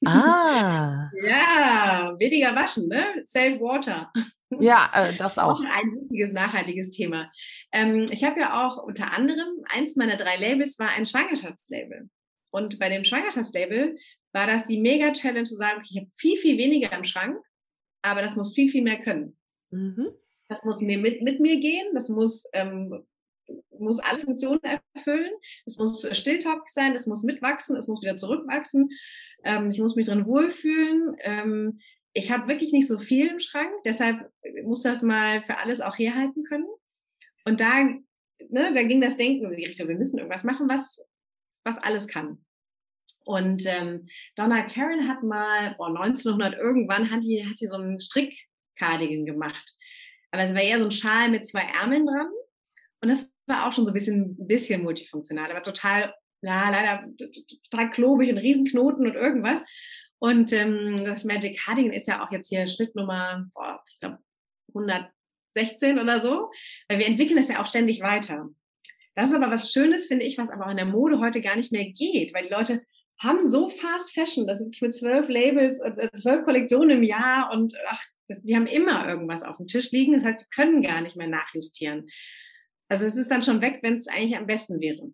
Ah. ja, weniger waschen, ne? Save Water. Ja, äh, das auch. auch. Ein wichtiges, nachhaltiges Thema. Ähm, ich habe ja auch unter anderem, eins meiner drei Labels war ein Schwangerschaftslabel. Und bei dem Schwangerschaftslabel war das die Mega-Challenge zu sagen, okay, ich habe viel, viel weniger im Schrank, aber das muss viel, viel mehr können. Mhm. Das muss mir mit, mit mir gehen, das muss, ähm, muss alle Funktionen erfüllen, es muss stilltaubig sein, es muss mitwachsen, es muss wieder zurückwachsen, ähm, ich muss mich drin wohlfühlen. Ähm, ich habe wirklich nicht so viel im Schrank, deshalb muss das mal für alles auch herhalten können. Und da, ne, da ging das Denken in die Richtung, wir müssen irgendwas machen, was, was alles kann. Und ähm, Donna Karen hat mal, oh, 1900 irgendwann, hat die, hat so einen Strickcardigan gemacht. Aber es war eher so ein Schal mit zwei Ärmeln dran. Und das war auch schon so ein bisschen, ein bisschen multifunktional, aber total, ja, leider total klobig und Riesenknoten und irgendwas. Und ähm, das Magic Cardigan ist ja auch jetzt hier Schnittnummer, boah, ich glaube, 116 oder so. Weil wir entwickeln das ja auch ständig weiter. Das ist aber was Schönes, finde ich, was aber auch in der Mode heute gar nicht mehr geht, weil die Leute haben so Fast Fashion, das sind mit zwölf Labels, äh, zwölf Kollektionen im Jahr und ach, die haben immer irgendwas auf dem Tisch liegen. Das heißt, die können gar nicht mehr nachjustieren. Also es ist dann schon weg, wenn es eigentlich am besten wäre.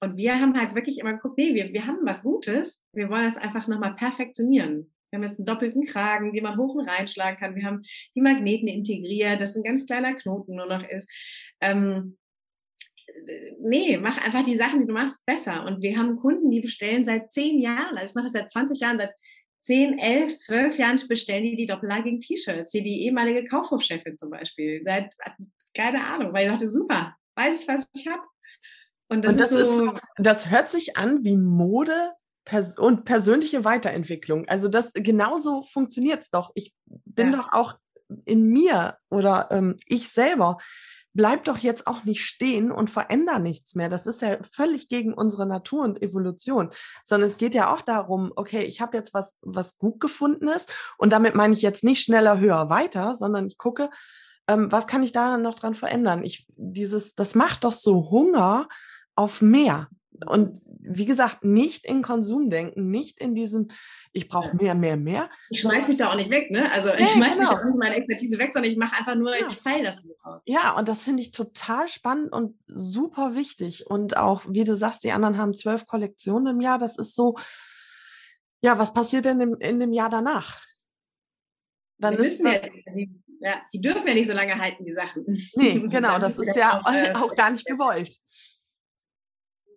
Und wir haben halt wirklich immer geguckt, nee, wir, wir haben was Gutes. Wir wollen das einfach nochmal perfektionieren. Wir haben jetzt einen doppelten Kragen, den man hoch und reinschlagen kann. Wir haben die Magneten integriert, dass ein ganz kleiner Knoten nur noch ist. Ähm, nee, mach einfach die Sachen, die du machst, besser. Und wir haben Kunden, die bestellen seit zehn Jahren, also ich mache das seit 20 Jahren, seit zehn, elf, zwölf Jahren bestellen die die doppellagigen T-Shirts. Hier die ehemalige Kaufhofchefin zum Beispiel. Seit, keine Ahnung, weil ich dachte, super, weiß ich, was ich habe. Und das, und das, ist so, ist, das hört sich an wie Mode pers und persönliche Weiterentwicklung. Also das genauso funktioniert es doch. Ich bin ja. doch auch in mir oder ähm, ich selber bleib doch jetzt auch nicht stehen und veränder nichts mehr. Das ist ja völlig gegen unsere Natur und Evolution, sondern es geht ja auch darum, okay, ich habe jetzt was, was gut gefunden ist und damit meine ich jetzt nicht schneller, höher, weiter, sondern ich gucke, ähm, was kann ich da noch dran verändern? Ich, dieses, das macht doch so Hunger auf mehr. Und wie gesagt, nicht in Konsum denken, nicht in diesem, ich brauche mehr, mehr, mehr. Ich schmeiß mich da auch nicht weg, ne? Also ich nee, schmeiß genau. mich da auch nicht meine Expertise weg, sondern ich mache einfach nur, ja. ich feile das nur aus. Ja, und das finde ich total spannend und super wichtig. Und auch, wie du sagst, die anderen haben zwölf Kollektionen im Jahr. Das ist so, ja, was passiert denn in, in dem Jahr danach? Dann Wir ist das, ja, die dürfen ja nicht so lange halten, die Sachen. Nee, genau, das ist ja auch, äh, auch gar nicht gewollt.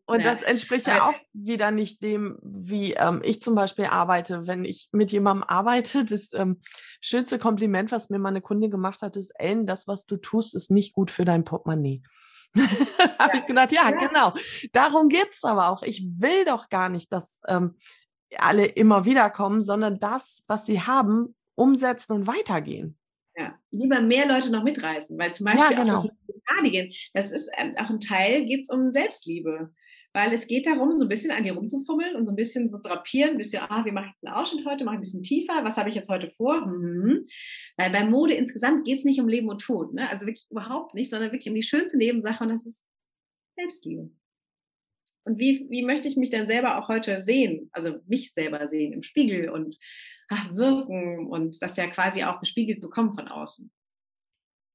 Und ja. das entspricht ja auch wieder nicht dem, wie ähm, ich zum Beispiel arbeite. Wenn ich mit jemandem arbeite, das ähm, schönste Kompliment, was mir meine Kundin gemacht hat, ist, Ellen, das, was du tust, ist nicht gut für dein Portemonnaie. Habe ja. ich gedacht, ja, ja, genau. Darum geht es aber auch. Ich will doch gar nicht, dass ähm, alle immer wieder kommen, sondern das, was sie haben, umsetzen und weitergehen. Ja, lieber mehr Leute noch mitreißen, weil zum Beispiel ja, genau. auch das das ist ähm, auch ein Teil, geht es um Selbstliebe. Weil es geht darum, so ein bisschen an dir rumzufummeln und so ein bisschen so drapieren, ein bisschen, ah, wie mache ich jetzt einen Ausschnitt heute, mache ich ein bisschen tiefer, was habe ich jetzt heute vor? Mhm. Weil bei Mode insgesamt geht es nicht um Leben und Tod, ne? also wirklich überhaupt nicht, sondern wirklich um die schönste Nebensache und das ist Selbstliebe. Und wie, wie möchte ich mich dann selber auch heute sehen, also mich selber sehen im Spiegel und ach, wirken und das ja quasi auch gespiegelt bekommen von außen.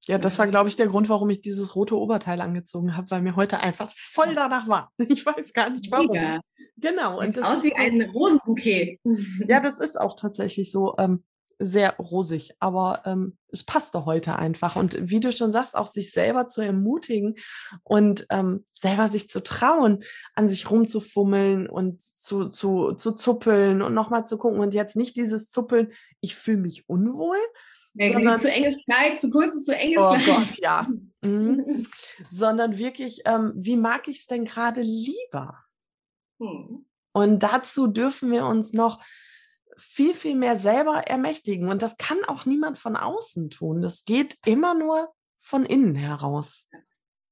Ja, das war, glaube ich, der Grund, warum ich dieses rote Oberteil angezogen habe, weil mir heute einfach voll danach war. Ich weiß gar nicht warum. Mega. Genau. Sieht und das aus wie ein Rosenbouquet. Ja, das ist auch tatsächlich so. Ähm, sehr rosig, aber ähm, es passte heute einfach. Und wie du schon sagst, auch sich selber zu ermutigen und ähm, selber sich zu trauen, an sich rumzufummeln und zu, zu, zu zuppeln und nochmal zu gucken und jetzt nicht dieses Zuppeln, ich fühle mich unwohl. Ja, sondern, zu enges Kleid, zu kurzes, zu enges oh Kleid. Gott, ja. Mhm. sondern wirklich, ähm, wie mag ich es denn gerade lieber? Hm. Und dazu dürfen wir uns noch viel, viel mehr selber ermächtigen. Und das kann auch niemand von außen tun. Das geht immer nur von innen heraus.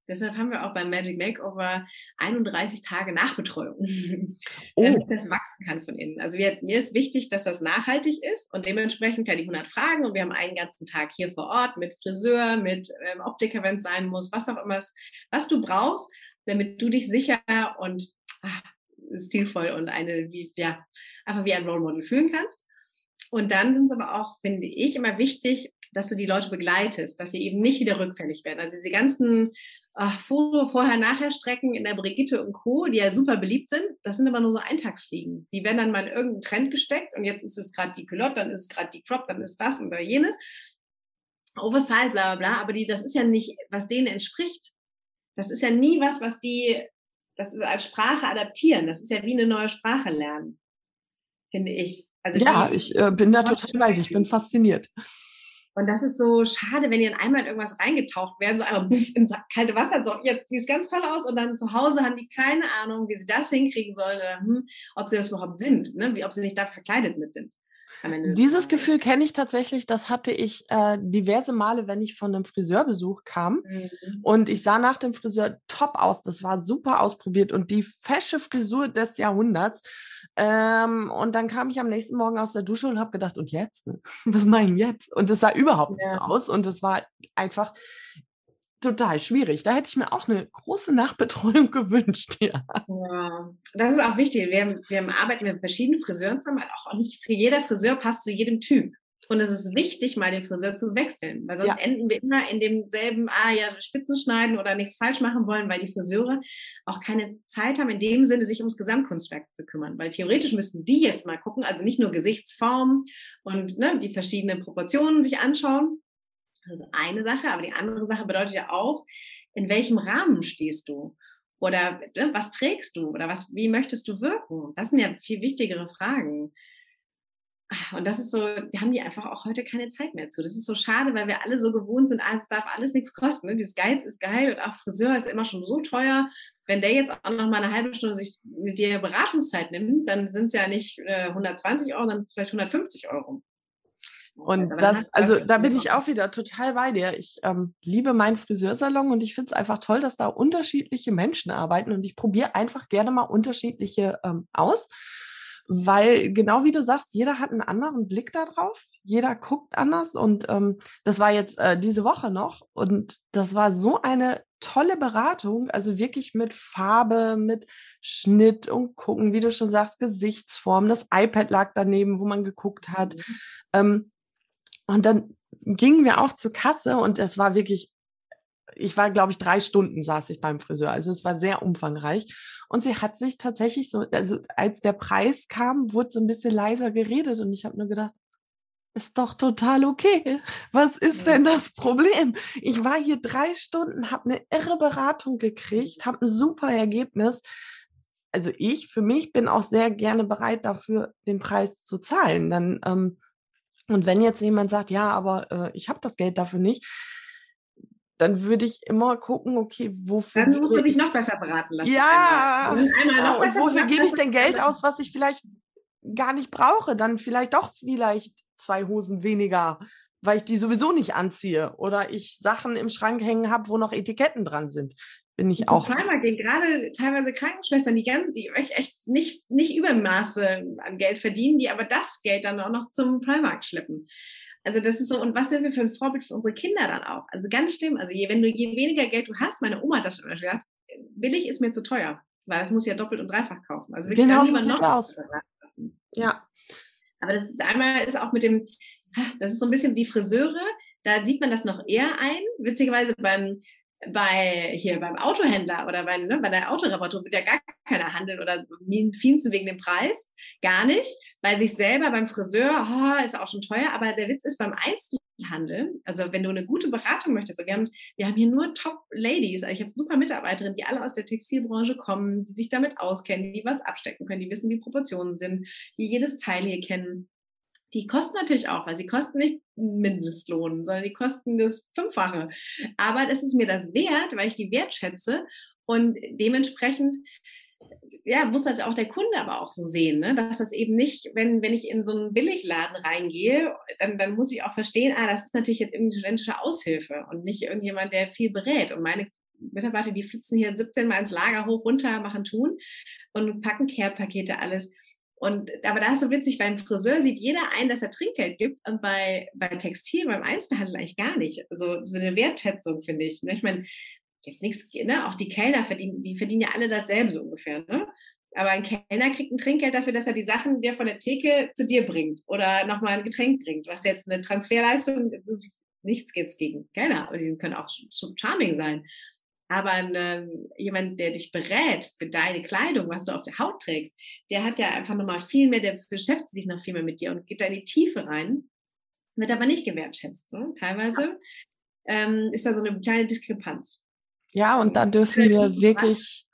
Deshalb haben wir auch beim Magic Makeover 31 Tage Nachbetreuung, oh. damit das wachsen kann von innen. Also wir, mir ist wichtig, dass das nachhaltig ist und dementsprechend ja die 100 Fragen und wir haben einen ganzen Tag hier vor Ort mit Friseur, mit ähm, Optiker, wenn es sein muss, was auch immer, was du brauchst, damit du dich sicher und ach, stilvoll und eine, wie, ja, einfach wie ein Role Model fühlen kannst. Und dann sind es aber auch, finde ich, immer wichtig, dass du die Leute begleitest, dass sie eben nicht wieder rückfällig werden. Also diese ganzen ach, Foto, vorher, nachher Strecken in der Brigitte und Co., die ja super beliebt sind, das sind aber nur so Eintagsfliegen. Die werden dann mal in irgendeinen Trend gesteckt und jetzt ist es gerade die Culotte, dann ist es gerade die Crop, dann ist das oder jenes. Oversize, bla bla bla, aber die, das ist ja nicht, was denen entspricht. Das ist ja nie was, was die das ist als Sprache adaptieren. Das ist ja wie eine neue Sprache lernen, finde ich. Also ja, die, ich äh, bin da total bei Ich bin fasziniert. Und das ist so schade, wenn ihr einmal in irgendwas reingetaucht werden, so einmal buff, ins kalte Wasser, so, jetzt sieht es ganz toll aus und dann zu Hause haben die keine Ahnung, wie sie das hinkriegen sollen oder hm, ob sie das überhaupt sind, ne? wie, ob sie nicht da verkleidet mit sind. Dieses Gefühl kenne ich tatsächlich. Das hatte ich äh, diverse Male, wenn ich von einem Friseurbesuch kam. Mhm. Und ich sah nach dem Friseur top aus. Das war super ausprobiert und die fesche Frisur des Jahrhunderts. Ähm, und dann kam ich am nächsten Morgen aus der Dusche und habe gedacht, und jetzt? Was meinen jetzt? Und es sah überhaupt ja. nicht so aus. Und es war einfach total schwierig. Da hätte ich mir auch eine große Nachbetreuung gewünscht. Ja. ja. Das ist auch wichtig. Wir, wir arbeiten mit verschiedenen Friseuren zusammen, auch nicht für jeder Friseur passt zu jedem Typ. Und es ist wichtig, mal den Friseur zu wechseln, weil sonst ja. enden wir immer in demselben, ah ja, Spitzen schneiden oder nichts falsch machen wollen, weil die Friseure auch keine Zeit haben, in dem Sinne, sich ums Gesamtkunstwerk zu kümmern. Weil theoretisch müssten die jetzt mal gucken, also nicht nur Gesichtsform und ne, die verschiedenen Proportionen sich anschauen, das ist eine Sache, aber die andere Sache bedeutet ja auch, in welchem Rahmen stehst du? Oder ne, was trägst du? Oder was, wie möchtest du wirken? Das sind ja viel wichtigere Fragen. Ah, und das ist so, da haben die einfach auch heute keine Zeit mehr zu. Das ist so schade, weil wir alle so gewohnt sind, ah, es darf alles nichts kosten. Ne? Dieses Geiz ist geil und auch Friseur ist immer schon so teuer. Wenn der jetzt auch noch mal eine halbe Stunde sich mit dir Beratungszeit nimmt, dann sind es ja nicht äh, 120 Euro, sondern vielleicht 150 Euro. Und das, also da bin ich auch wieder total bei dir. Ich ähm, liebe meinen Friseursalon und ich finde es einfach toll, dass da unterschiedliche Menschen arbeiten und ich probiere einfach gerne mal unterschiedliche ähm, aus. Weil genau wie du sagst, jeder hat einen anderen Blick darauf, jeder guckt anders und ähm, das war jetzt äh, diese Woche noch und das war so eine tolle Beratung, also wirklich mit Farbe, mit Schnitt und gucken, wie du schon sagst, Gesichtsform. Das iPad lag daneben, wo man geguckt hat. Mhm. Ähm, und dann gingen wir auch zur Kasse und es war wirklich, ich war, glaube ich, drei Stunden saß ich beim Friseur. Also es war sehr umfangreich. Und sie hat sich tatsächlich so, also als der Preis kam, wurde so ein bisschen leiser geredet und ich habe nur gedacht, ist doch total okay. Was ist denn das Problem? Ich war hier drei Stunden, habe eine irre Beratung gekriegt, habe ein super Ergebnis. Also ich für mich bin auch sehr gerne bereit dafür, den Preis zu zahlen. Dann ähm, und wenn jetzt jemand sagt, ja, aber äh, ich habe das Geld dafür nicht, dann würde ich immer gucken, okay, wofür. Dann musst du dich noch besser beraten lassen. Ja, einmal. Einmal und wofür gebe ich denn Geld aus, was ich vielleicht gar nicht brauche? Dann vielleicht doch vielleicht zwei Hosen weniger, weil ich die sowieso nicht anziehe oder ich Sachen im Schrank hängen habe, wo noch Etiketten dran sind bin ich auch. Primark gehen gerade teilweise Krankenschwestern, die ganz, die echt nicht, nicht Übermaße an Geld verdienen, die aber das Geld dann auch noch zum Primark schleppen. Also das ist so, und was sind wir für ein Vorbild für unsere Kinder dann auch? Also ganz schlimm. Also je, wenn du, je weniger Geld du hast, meine Oma hat das schon gesagt, billig ist mir zu teuer, weil das muss ja doppelt und dreifach kaufen. Also wirklich genau so noch aus. Ja. Aber das ist einmal ist auch mit dem, das ist so ein bisschen die Friseure, da sieht man das noch eher ein. Witzigerweise beim bei hier beim Autohändler oder bei, ne, bei der Autoreparatur wird ja gar keiner handeln oder so, wegen dem Preis. Gar nicht. Bei sich selber, beim Friseur, oh, ist auch schon teuer. Aber der Witz ist beim Einzelhandel, also wenn du eine gute Beratung möchtest, wir haben, wir haben hier nur Top-Ladies, also ich habe super Mitarbeiterinnen, die alle aus der Textilbranche kommen, die sich damit auskennen, die was abstecken können, die wissen, wie Proportionen sind, die jedes Teil hier kennen die kosten natürlich auch, weil sie kosten nicht Mindestlohn, sondern die kosten das Fünffache. Aber das ist mir das wert, weil ich die wertschätze und dementsprechend ja, muss das auch der Kunde aber auch so sehen, ne? dass das eben nicht, wenn, wenn ich in so einen Billigladen reingehe, dann, dann muss ich auch verstehen, ah, das ist natürlich jetzt irgendeine studentische Aushilfe und nicht irgendjemand, der viel berät. Und meine Mitarbeiter, die flitzen hier 17 Mal ins Lager hoch, runter, machen, tun und packen Care-Pakete, alles. Und aber da ist so witzig, beim Friseur sieht jeder ein, dass er Trinkgeld gibt und bei, bei Textil, beim Einzelhandel eigentlich gar nicht. Also so eine Wertschätzung, finde ich. Ne? Ich meine, jetzt nichts, ne? auch die Kellner verdienen, die verdienen ja alle dasselbe so ungefähr. Ne? Aber ein Kellner kriegt ein Trinkgeld dafür, dass er die Sachen dir von der Theke zu dir bringt oder nochmal ein Getränk bringt, was jetzt eine Transferleistung, nichts geht's gegen Kellner, aber die können auch charming sein. Aber eine, jemand, der dich berät für deine Kleidung, was du auf der Haut trägst, der hat ja einfach nochmal viel mehr, der beschäftigt sich noch viel mehr mit dir und geht da in die Tiefe rein, wird aber nicht gewertschätzt. Ne? Teilweise ähm, ist da so eine kleine Diskrepanz. Ja, und da dürfen wir wirklich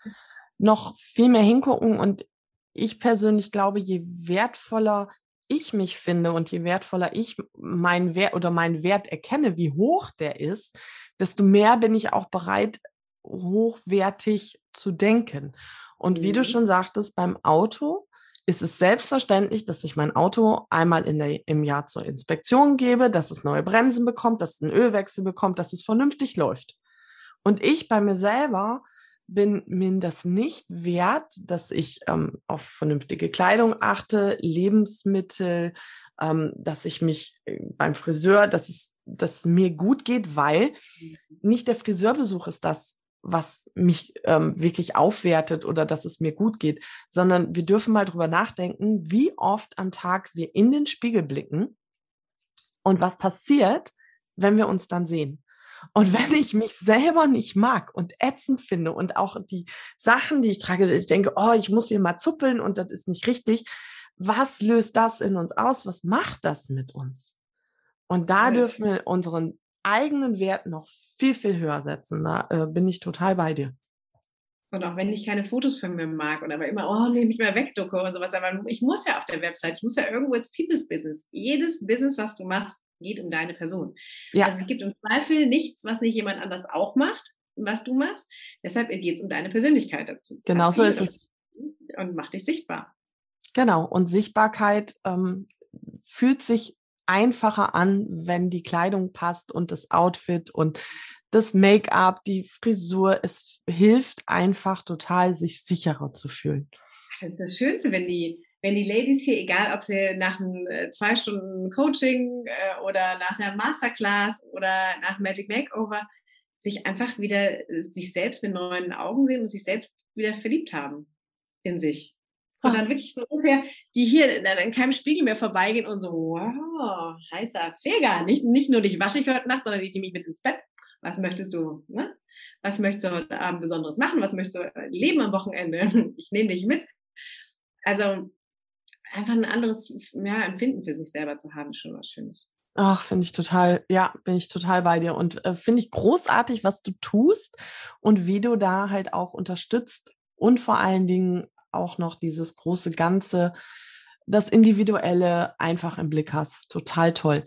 noch viel mehr hingucken. Und ich persönlich glaube, je wertvoller ich mich finde und je wertvoller ich meinen Wert oder meinen Wert erkenne, wie hoch der ist, desto mehr bin ich auch bereit, hochwertig zu denken. Und mhm. wie du mhm. schon sagtest, beim Auto ist es selbstverständlich, dass ich mein Auto einmal in der, im Jahr zur Inspektion gebe, dass es neue Bremsen bekommt, dass es einen Ölwechsel bekommt, dass es vernünftig läuft. Und ich bei mir selber bin mir das nicht wert, dass ich ähm, auf vernünftige Kleidung achte, Lebensmittel, ähm, dass ich mich äh, beim Friseur, dass es, dass es mir gut geht, weil mhm. nicht der Friseurbesuch ist das, was mich ähm, wirklich aufwertet oder dass es mir gut geht, sondern wir dürfen mal drüber nachdenken, wie oft am Tag wir in den Spiegel blicken und was passiert, wenn wir uns dann sehen. Und wenn ich mich selber nicht mag und ätzend finde und auch die Sachen, die ich trage, ich denke, oh, ich muss hier mal zuppeln und das ist nicht richtig, was löst das in uns aus? Was macht das mit uns? Und da dürfen wir unseren eigenen Wert noch viel, viel höher setzen. Da äh, bin ich total bei dir. Und auch wenn ich keine Fotos von mir mag und aber immer, oh, nehme ich mal wegducke und sowas, aber ich muss ja auf der Website, ich muss ja irgendwo ins People's Business. Jedes Business, was du machst, geht um deine Person. Ja. Also es gibt im Zweifel nichts, was nicht jemand anders auch macht, was du machst. Deshalb geht es um deine Persönlichkeit dazu. Genau so ist es. Und mach dich sichtbar. Genau. Und Sichtbarkeit ähm, fühlt sich einfacher an, wenn die Kleidung passt und das Outfit und das Make-up, die Frisur. Es hilft einfach total, sich sicherer zu fühlen. Das ist das Schönste, wenn die, wenn die Ladies hier, egal ob sie nach einem äh, zwei Stunden Coaching äh, oder nach einer Masterclass oder nach Magic Makeover, sich einfach wieder äh, sich selbst mit neuen Augen sehen und sich selbst wieder verliebt haben in sich. Und dann wirklich so ungefähr, die hier in keinem Spiegel mehr vorbeigehen und so, wow, heißer Feger. Nicht, nicht nur dich wasche ich heute Nacht, sondern ich nehme mich mit ins Bett. Was möchtest du, ne? Was möchtest du heute Abend Besonderes machen? Was möchtest du leben am Wochenende? Ich nehme dich mit. Also einfach ein anderes ja, Empfinden für sich selber zu haben, ist schon was Schönes. Ach, finde ich total, ja, bin ich total bei dir und äh, finde ich großartig, was du tust und wie du da halt auch unterstützt und vor allen Dingen auch noch dieses große Ganze, das Individuelle einfach im Blick hast. Total toll.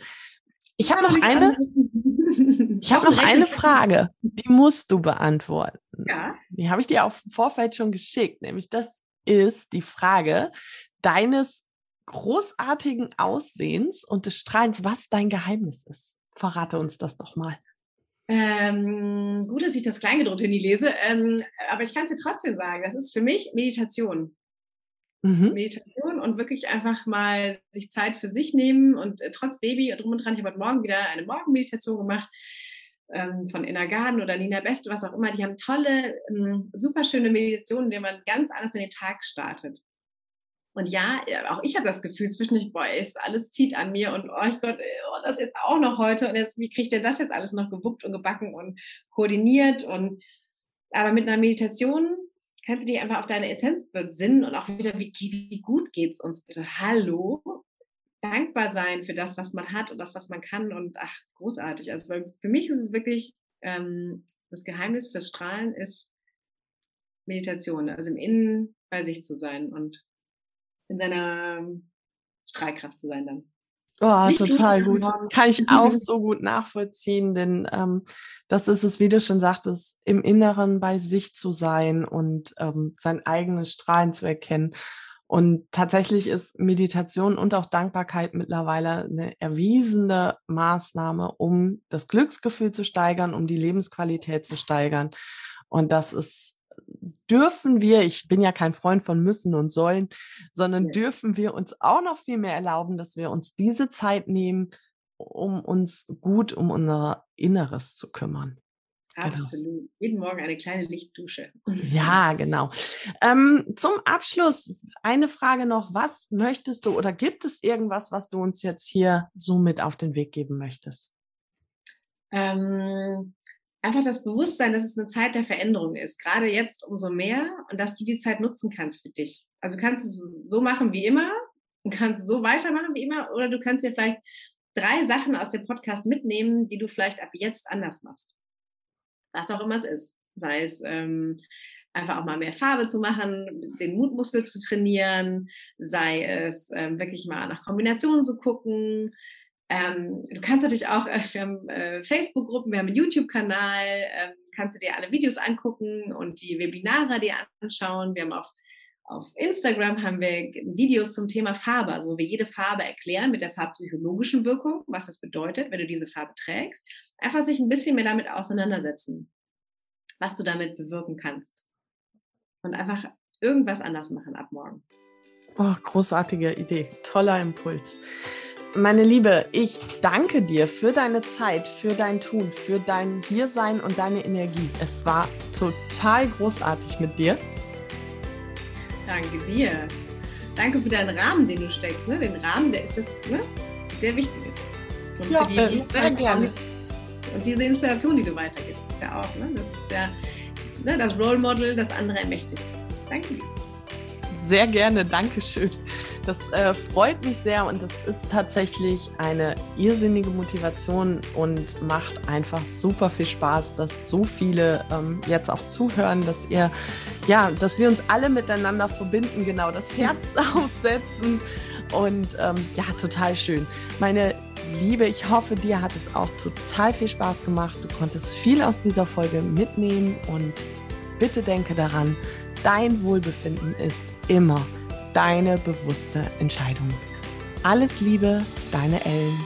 Ich habe noch eine, ich habe noch eine Frage, die musst du beantworten. Ja. Die habe ich dir auf Vorfeld schon geschickt, nämlich das ist die Frage deines großartigen Aussehens und des Strahlens, was dein Geheimnis ist. Verrate uns das doch mal. Ähm, gut, dass ich das Kleingedruckte nie lese, ähm, aber ich kann es dir trotzdem sagen, das ist für mich Meditation. Mhm. Meditation und wirklich einfach mal sich Zeit für sich nehmen und äh, trotz Baby und drum und dran, ich habe heute Morgen wieder eine Morgenmeditation gemacht ähm, von Inner Garden oder Nina Beste, was auch immer. Die haben tolle, ähm, super schöne Meditationen, in denen man ganz anders in den Tag startet. Und ja, auch ich habe das Gefühl zwischendurch, boah, ist, alles zieht an mir und oh Gott, oh, das jetzt auch noch heute und jetzt, wie kriegt ihr das jetzt alles noch gewuppt und gebacken und koordiniert und aber mit einer Meditation kannst du dich einfach auf deine Essenz besinnen und auch wieder, wie, wie gut geht's uns bitte? Hallo? Dankbar sein für das, was man hat und das, was man kann und ach, großartig. Also für mich ist es wirklich, ähm, das Geheimnis fürs Strahlen ist Meditation, also im Innen bei sich zu sein und in seiner ähm, Strahlkraft zu sein dann. Oh, Nicht total gut. Kann ich auch so gut nachvollziehen, denn ähm, das ist es, wie du schon sagtest, im Inneren bei sich zu sein und ähm, sein eigenes Strahlen zu erkennen. Und tatsächlich ist Meditation und auch Dankbarkeit mittlerweile eine erwiesene Maßnahme, um das Glücksgefühl zu steigern, um die Lebensqualität zu steigern. Und das ist dürfen wir, ich bin ja kein Freund von müssen und sollen, sondern ja. dürfen wir uns auch noch viel mehr erlauben, dass wir uns diese Zeit nehmen, um uns gut um unser Inneres zu kümmern. Genau. Absolut. Genau. Jeden Morgen eine kleine Lichtdusche. Ja, genau. Ähm, zum Abschluss eine Frage noch. Was möchtest du oder gibt es irgendwas, was du uns jetzt hier so mit auf den Weg geben möchtest? Ähm, einfach das Bewusstsein, dass es eine Zeit der Veränderung ist, gerade jetzt umso mehr und dass du die Zeit nutzen kannst für dich. Also du kannst es so machen wie immer und kannst so weitermachen wie immer oder du kannst dir vielleicht drei Sachen aus dem Podcast mitnehmen, die du vielleicht ab jetzt anders machst. Was auch immer es ist. Sei es ähm, einfach auch mal mehr Farbe zu machen, den Mutmuskel zu trainieren, sei es ähm, wirklich mal nach Kombinationen zu gucken, ähm, du kannst natürlich auch, äh, wir haben äh, Facebook-Gruppen, wir haben einen YouTube-Kanal, äh, kannst du dir alle Videos angucken und die Webinare dir anschauen. Wir haben auf, auf Instagram haben wir Videos zum Thema Farbe, also wo wir jede Farbe erklären mit der farbpsychologischen Wirkung, was das bedeutet, wenn du diese Farbe trägst. Einfach sich ein bisschen mehr damit auseinandersetzen, was du damit bewirken kannst. Und einfach irgendwas anders machen ab morgen. Oh, großartige Idee, toller Impuls. Meine Liebe, ich danke dir für deine Zeit, für dein Tun, für dein Hiersein und deine Energie. Es war total großartig mit dir. Danke dir. Danke für deinen Rahmen, den du steckst. Ne? Den Rahmen, der ist das ne? sehr wichtig ist. Und ja, die, äh, sehr gerne. Und diese Inspiration, die du weitergibst, ist ja auch, ne? das ist ja ne, das Role Model, das andere ermächtigt. Danke dir. Sehr gerne, Dankeschön. Das äh, freut mich sehr und es ist tatsächlich eine irrsinnige Motivation und macht einfach super viel Spaß, dass so viele ähm, jetzt auch zuhören, dass ihr, ja, dass wir uns alle miteinander verbinden, genau das Herz aufsetzen und ähm, ja, total schön. Meine Liebe, ich hoffe, dir hat es auch total viel Spaß gemacht. Du konntest viel aus dieser Folge mitnehmen und bitte denke daran, dein Wohlbefinden ist immer deine bewusste Entscheidung. Alles Liebe, deine Ellen.